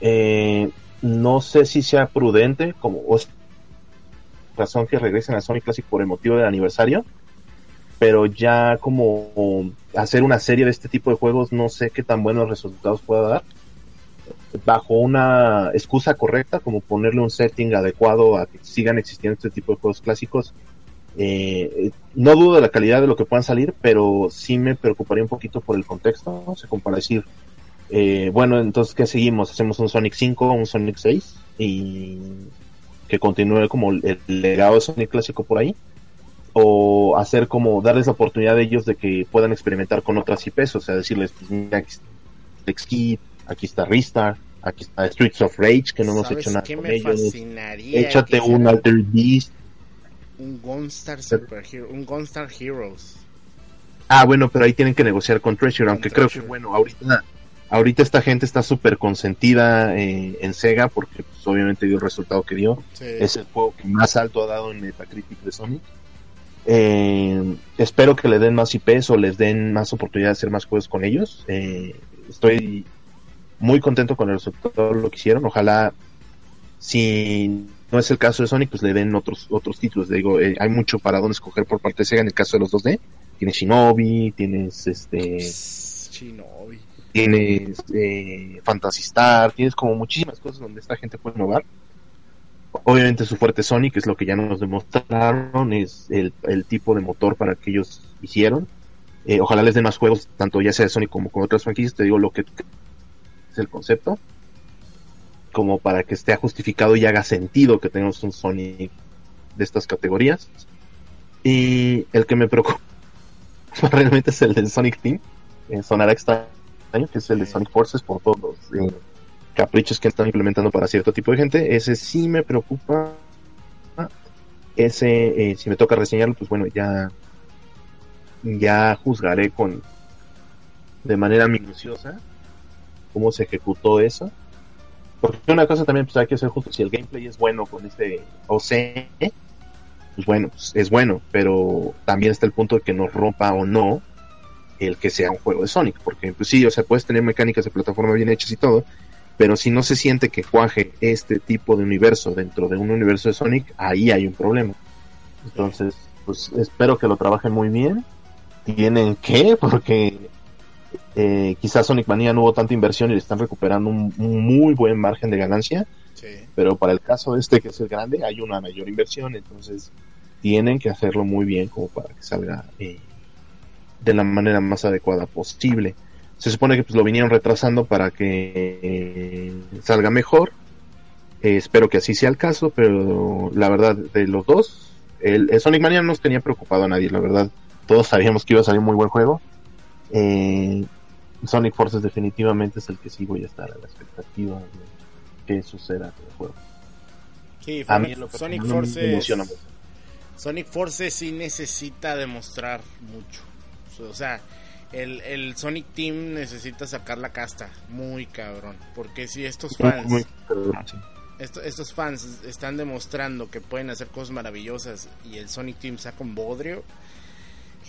Eh, no sé si sea prudente, como razón que regresen a Sonic Classic por el motivo del aniversario, pero ya como hacer una serie de este tipo de juegos, no sé qué tan buenos resultados pueda dar. Bajo una excusa correcta, como ponerle un setting adecuado a que sigan existiendo este tipo de juegos clásicos, eh, no dudo de la calidad de lo que puedan salir, pero sí me preocuparía un poquito por el contexto, ¿no? O sea, como para decir, eh, bueno, entonces, ¿qué seguimos? ¿Hacemos un Sonic 5 un Sonic 6? Y que continúe como el legado de Sonic clásico por ahí. O hacer como, darles la oportunidad de ellos de que puedan experimentar con otras IPs, o sea, decirles, pues, mira, aquí está Kidd, aquí está Ristar, aquí está Streets of Rage, que no hemos ¿Sabes hecho nada con ellos. Échate un Alter Beast. Un Gunstar Super Hero, un Gunstar Heroes. Ah, bueno, pero ahí tienen que negociar con Treasure, Con aunque creo que, bueno, ahorita, ahorita esta gente está súper consentida eh, en Sega porque pues, obviamente dio el resultado que dio. Sí. Es el juego que más alto ha dado en Metacritic de Sonic. Eh, espero que le den más IPs o les den más oportunidad de hacer más juegos con ellos. Eh, estoy muy contento con el resultado lo que hicieron. Ojalá, si no es el caso de Sonic, pues le den otros otros títulos. Digo, eh, hay mucho para dónde escoger por parte de Sega en el caso de los 2D. Tienes Shinobi, tienes este, Shinobi. tienes eh, Phantasy Star, tienes como muchísimas cosas donde esta gente puede innovar. Obviamente su fuerte Sonic es lo que ya nos demostraron, es el, el tipo de motor para que ellos hicieron. Eh, ojalá les den más juegos, tanto ya sea de Sonic como con otras franquicias, te digo lo que es el concepto, como para que esté justificado y haga sentido que tengamos un Sonic de estas categorías. Y el que me preocupa realmente es el del Sonic Team, eh, sonará extraño, que es el de. Sonic Forces por todos los eh, caprichos que están implementando para cierto tipo de gente. Ese sí me preocupa. Ese, eh, si me toca reseñarlo, pues bueno, ya, ya juzgaré con de manera minuciosa cómo se ejecutó eso. Porque una cosa también pues hay que ser justo, si el gameplay es bueno con este OC, pues bueno, pues, es bueno, pero también está el punto de que nos rompa o no el que sea un juego de Sonic, porque pues sí, o sea, puedes tener mecánicas de plataforma bien hechas y todo, pero si no se siente que cuaje este tipo de universo dentro de un universo de Sonic, ahí hay un problema. Entonces, pues espero que lo trabajen muy bien. Tienen que, porque eh, quizás Sonic Mania no hubo tanta inversión y le están recuperando un, un muy buen margen de ganancia, Sí. pero para el caso este que es el grande hay una mayor inversión, entonces tienen que hacerlo muy bien como para que salga eh, de la manera más adecuada posible. Se supone que pues lo vinieron retrasando para que eh, salga mejor. Eh, espero que así sea el caso, pero la verdad de los dos, el, el Sonic Mania no nos tenía preocupado a nadie, la verdad. Todos sabíamos que iba a salir un muy buen juego. Eh, Sonic Forces definitivamente es el que sí voy a estar a la expectativa de que suceda con el juego. Sí, A Sonic- mí Sonic Forces. Sonic Forces sí necesita demostrar mucho. O sea, el, el Sonic Team necesita sacar la casta. Muy cabrón. Porque si estos fans. Esto- estos fans están demostrando que pueden hacer cosas maravillosas y el Sonic Team saca un bodrio,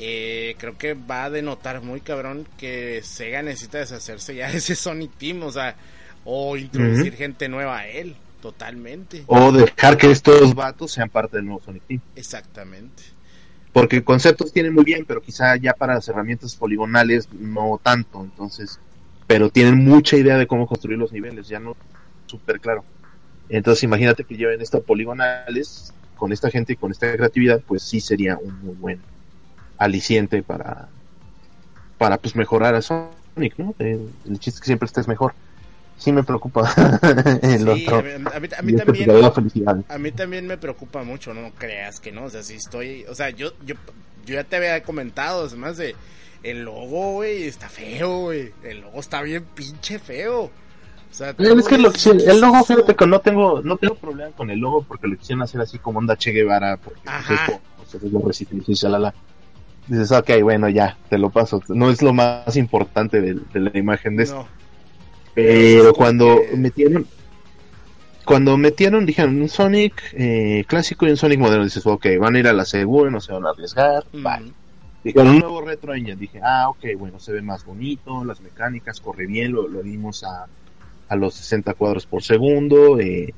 eh, creo que va a denotar muy cabrón que Sega necesita deshacerse ya de ese Sonic Team, o sea, o introducir gente nueva a él, totalmente. O dejar que estos vatos sean parte del nuevo Sonic Team. Exactamente. Porque conceptos tienen muy bien, pero quizá ya para las herramientas poligonales no tanto. Entonces, pero tienen mucha idea de cómo construir los niveles, ya no súper claro. Entonces, imagínate que lleven esto a poligonales con esta gente y con esta creatividad, pues sí sería un muy buen aliciente para, para pues mejorar a Sonic, ¿no? El, el chiste es que siempre estés mejor. Sí me preocupa el Sí, otro. a mí, a mí- a mí Y también. A mí me preocupa mucho, no creas que no, o sea, si estoy, o sea, yo yo yo ya te había comentado, además de el logo, güey, está feo, güey. El logo está bien pinche feo. O sea, Eh, Es que lo que sí, el logo, fíjate que no tengo, no tengo problema con el logo porque lo quisieron hacer así como onda Che Guevara, porque Ajá. es lo y shalala. Dices, ok, bueno, ya, te lo paso. No es lo más importante de, de la imagen de esto. Pero cuando metieron, cuando metieron, dijeron un Sonic eh, clásico y un Sonic moderno, dices, ok, van a ir a la segura, no se van a arriesgar, mm, bye. Dijeron un nuevo retro engine, dije, ah, ok, bueno, se ve más bonito, las mecánicas, corre bien, lo, lo dimos a, a los 60 cuadros por segundo, eh,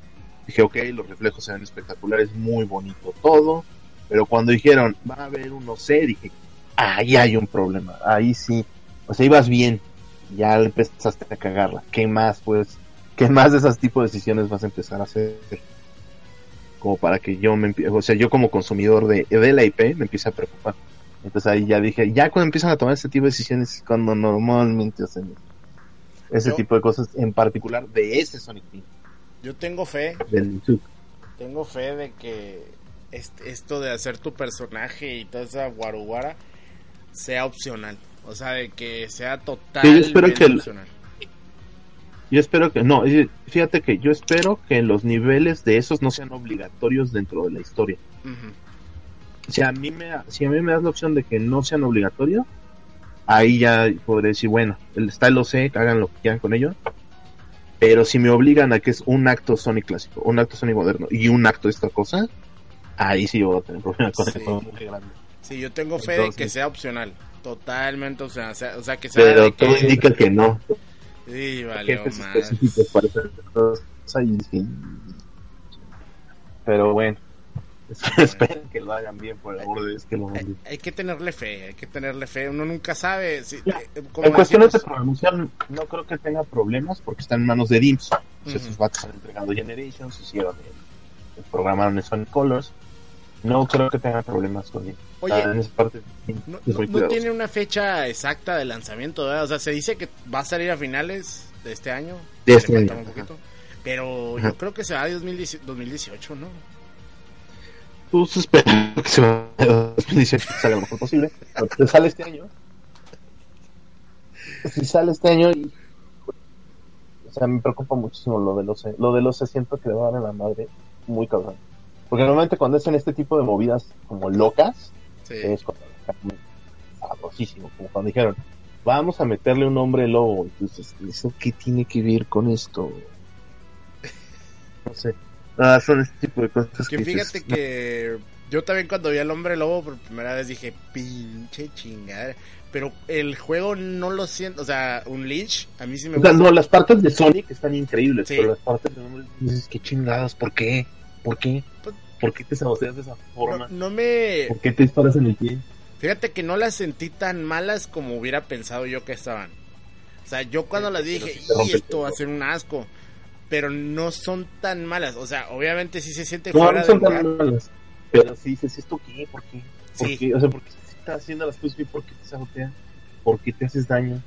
dije, ok, los reflejos se ven espectaculares, muy bonito todo, pero cuando dijeron, va a haber un OC, dije, ahí hay un problema, ahí sí, o sea, ibas bien, ya empezaste a cagarla, ¿qué más, pues, qué más de esos tipos de decisiones vas a empezar a hacer? Como para que yo me empie- o sea, yo como consumidor de, de la IP me empiece a preocupar. Entonces ahí ya dije, ya cuando empiezan a tomar este tipo de decisiones, es cuando normalmente hacen ese Yo- tipo de cosas, en particular de ese Sonic Team, yo tengo fe, del tengo fe de que est- esto de hacer tu personaje y toda esa guaruguara sea opcional. O sea, de que sea totalmente espero que opcional. Yo espero que, no, fíjate que yo espero que los niveles de esos no sean obligatorios dentro de la historia. Si a mí me, si a mí me das la opción de que no sean obligatorios, ahí ya podré decir, bueno, el- está el OC, hagan lo que quieran con ello. Pero si me obligan a que es un acto Sonic clásico, un acto Sonic moderno y un acto esta cosa, ahí sí yo voy a tener problemas con Sí. muy grande. Sí, yo tengo fe de que sea opcional. Totalmente opcional. O sea, o sea, que sea Pero que... todo indica que no. Sí, dije, Pero bueno, espero que lo hagan bien por el amor de Dios que lo hagan Hay, bien. hay que tenerle fe, hay que tenerle fe. Uno nunca sabe. Si, Ya, eh, como En cuestiones de decimos- programación no creo que tenga problemas porque está en manos de DIMS. Sea, Ujú. Esos vatos han entregado Generations, hicieron el, el programaron en Sonic Colors. No creo que tenga problemas con él. Oye, Ah, en esa parte sí, No, tiene una fecha exacta de lanzamiento, ¿verdad? O sea, se dice que va a salir a finales de este año. De este año, un ajá. poquito. Pero Ajá. yo creo que será de 2018, 2018, ¿no? Pues espero que se vaya a 2018 que salga lo mejor posible. Pero si sale este año. Si sale este año y. O sea, me preocupa muchísimo lo de los Lo de los siento que le va a la madre muy cabrón. Porque normalmente cuando hacen este tipo de movidas como locas, Sí. es cuando sabrosísimo. Como cuando dijeron, vamos a meterle un hombre lobo. Entonces, ¿eso qué tiene que ver con esto? No sé. Ah, son este tipo de cosas Que que dices, fíjate que yo también cuando vi al hombre lobo por primera vez dije, pinche chingada. Pero el juego no lo siento, o sea, un Lynch, a mí sí me O sea, gusta. no, las partes de Sonic están increíbles, Sí. pero las partes de Hombre dices, qué chingadas, ¿por qué? ¿Por qué? Pues- ¿Por qué te saboteas de esa forma? No, no me... ¿Por qué te disparas en el pie? Fíjate que no las sentí tan malas como hubiera pensado yo que estaban. O sea, yo cuando las dije, sí y esto va a cuerpo". ser un asco. Pero no son tan malas. O sea, obviamente sí se siente No, fuera no son tan malas. Pero sí dices, ¿esto qué? ¿Por qué? ¿Por Sí. qué? O sea, ¿por qué estás haciendo las cosas y por qué te saboteas? ¿Por qué te haces daño?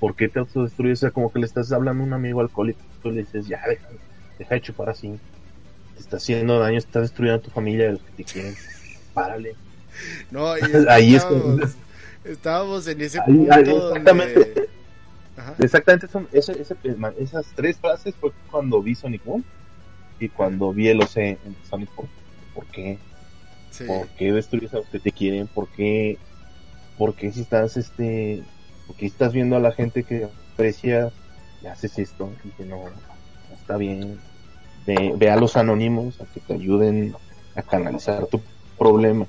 ¿Por qué te autodestruyes? O sea, como que le estás hablando a un amigo alcohólico. Tú le dices, ya, deja, deja de chupar así. Te está haciendo daño, está destruyendo a tu familia, a los que te quieren. Párale. No, y Ahí es estábamos, cuando- estábamos en ese Ahí- punto ahí, donde... exactamente. Ajá. Exactamente, son, ese- ese- esas tres frases fue cuando vi Sonic Boom y cuando vi el OC en Sonic Boom. ¿Por qué? Sí. ¿Por qué destruyes a los que te quieren? ¿Por qué, por qué si estás, este, por qué estás viendo a la gente que aprecias y haces esto? Y que no, no está bien. Ve, ve a los anónimos a que te ayuden a canalizar tu problema.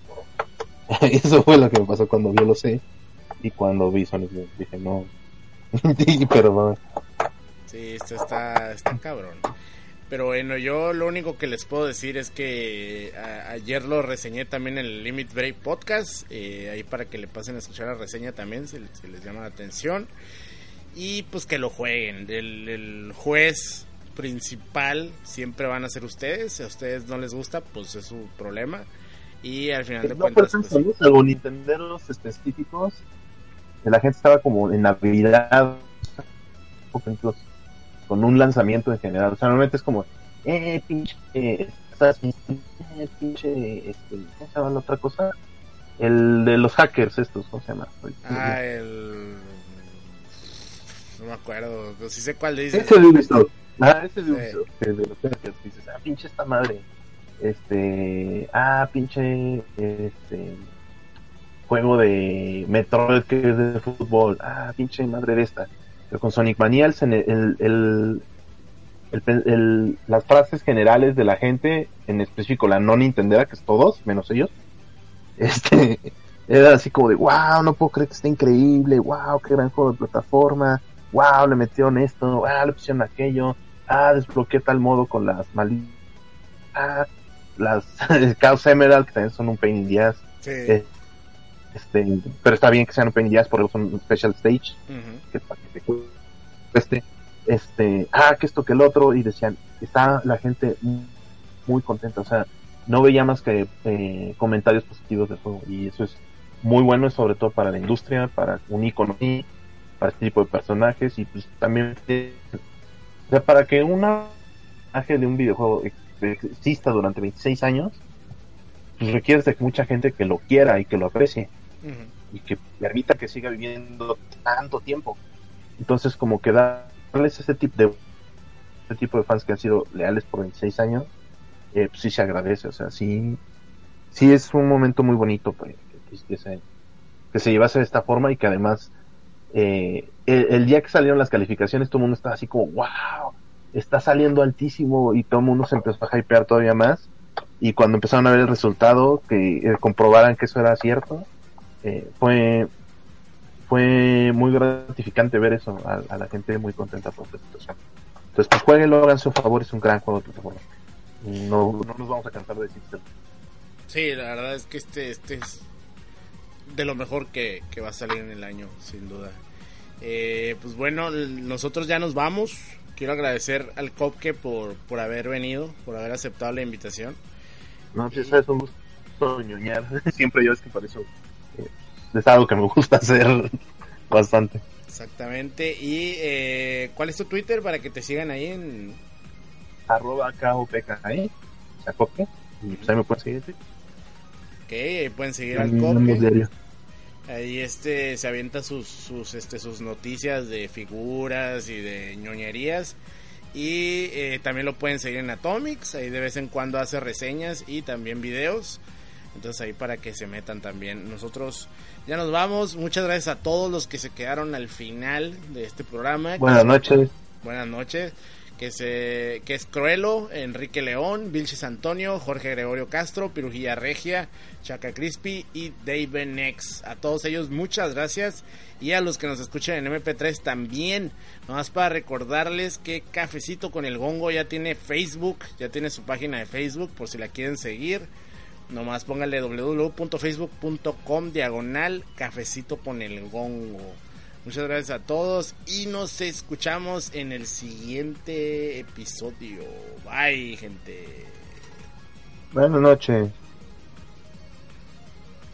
Eso fue lo que me pasó cuando vi el OC y cuando vi Sonic. Dije, no, Sí, perdón. Sí, esto está, está cabrón. Pero bueno, yo lo único que les puedo decir es que ayer lo reseñé también en el Limit Break Podcast. eh, ahí para que le pasen a escuchar la reseña también, si, si les llama la atención. Y pues que lo jueguen. El, el juez principal siempre van a ser ustedes. Si a ustedes no les gusta, pues es su problema. Y al final de No cuentas, pues, salvo, salvo Nintenderos específicos. La gente estaba como en Navidad, con un lanzamiento en general. O sea, normalmente es como, eh, pinche, eh, pinche, este, ¿cómo se llama la otra cosa? El de los hackers estos, ¿cómo se llama? ah, el... No me acuerdo, pero sí sé cuál dices. Ese de Ubisoft. Ah, ese de Sí. Ubisoft. de los dices, ah, pinche esta madre. Este. Ah, pinche. Este. Juego de Metroid que es de fútbol. Ah, pinche madre de esta. Pero con Sonic Mania, el, el, el, el- el- las frases generales de la gente, en específico la no Nintendera, que es todos, menos ellos, este, era así como de, wow, no puedo creer que está increíble, wow, qué gran juego de plataforma, wow, le metieron esto, ah, le pusieron aquello, ah, desbloqueé tal modo con las malditas, ah, las Chaos Emerald, que también son un pain in the ass, Sí. eh, este, pero está bien que sean un pain in the ass porque son un special stage, que es para que te cueste, este, ah, que esto que el otro, y decían, está la gente muy, contenta, o sea, no veía más que eh, comentarios positivos del juego, y eso es muy bueno, sobre todo para la industria, para un icono, para este tipo de personajes, y pues también, o sea, para que un personaje de un videojuego ex- exista durante 26 años, pues requiere de mucha gente que lo quiera y que lo aprecie y que permita que siga viviendo tanto tiempo. Entonces, como que darles ese tipo de ese tipo de fans que han sido leales por 26 años, eh, pues sí se agradece. O sea, sí, sí es un momento muy bonito pues, que, que se, que se llevase de esta forma y que además eh, el, día que salieron las calificaciones todo el mundo estaba así como, wow, está saliendo altísimo y todo el mundo se empezó a hypear todavía más. Y cuando empezaron a ver el resultado, que eh, comprobaran que eso era cierto, eh, fue fue muy gratificante ver eso, a, la gente muy contenta por esta situación. Entonces, pues jueguenlo, hagan su favor, es un gran juego de plataforma. No, no nos vamos a cansar de decir Sí, la verdad es que este, este es de lo mejor que, que va a salir en el año, sin duda. Eh, pues bueno, nosotros ya nos vamos. Quiero agradecer al Copke por, por haber venido, por haber aceptado la invitación. No, si es un gusto ñoñar. Siempre yo es que por eso eh, es algo que me gusta hacer bastante. Exactamente. Y eh, ¿cuál es tu Twitter para que te sigan ahí en... Arroba KOPKE, o sea, Copke, y pues ahí me pueden seguir. Ok, ahí pueden seguir al diario. Ahí este se avienta sus, sus, este, sus noticias de figuras y de ñoñerías. Y eh, también lo pueden seguir en Atomics. Ahí de vez en cuando hace reseñas y también videos. Entonces ahí para que se metan también. Nosotros ya nos vamos. Muchas gracias a todos los que se quedaron al final de este programa. Buenas noches. Buenas noches. Que, que es Cruelo, Enrique León, Vilches Antonio, Jorge Gregorio Castro, Pirujilla Regia, Chaca Crispy y Dave Nex. A todos ellos muchas gracias. Y a los que nos escuchan en MP3 también. Nomás para recordarles que Cafecito con el Gongo ya tiene Facebook, ya tiene su página de Facebook por si la quieren seguir. Nomás póngale www.facebook.com diagonal Cafecito con el Gongo. Muchas gracias a todos y nos escuchamos en el siguiente episodio. Bye, gente. Buenas noches.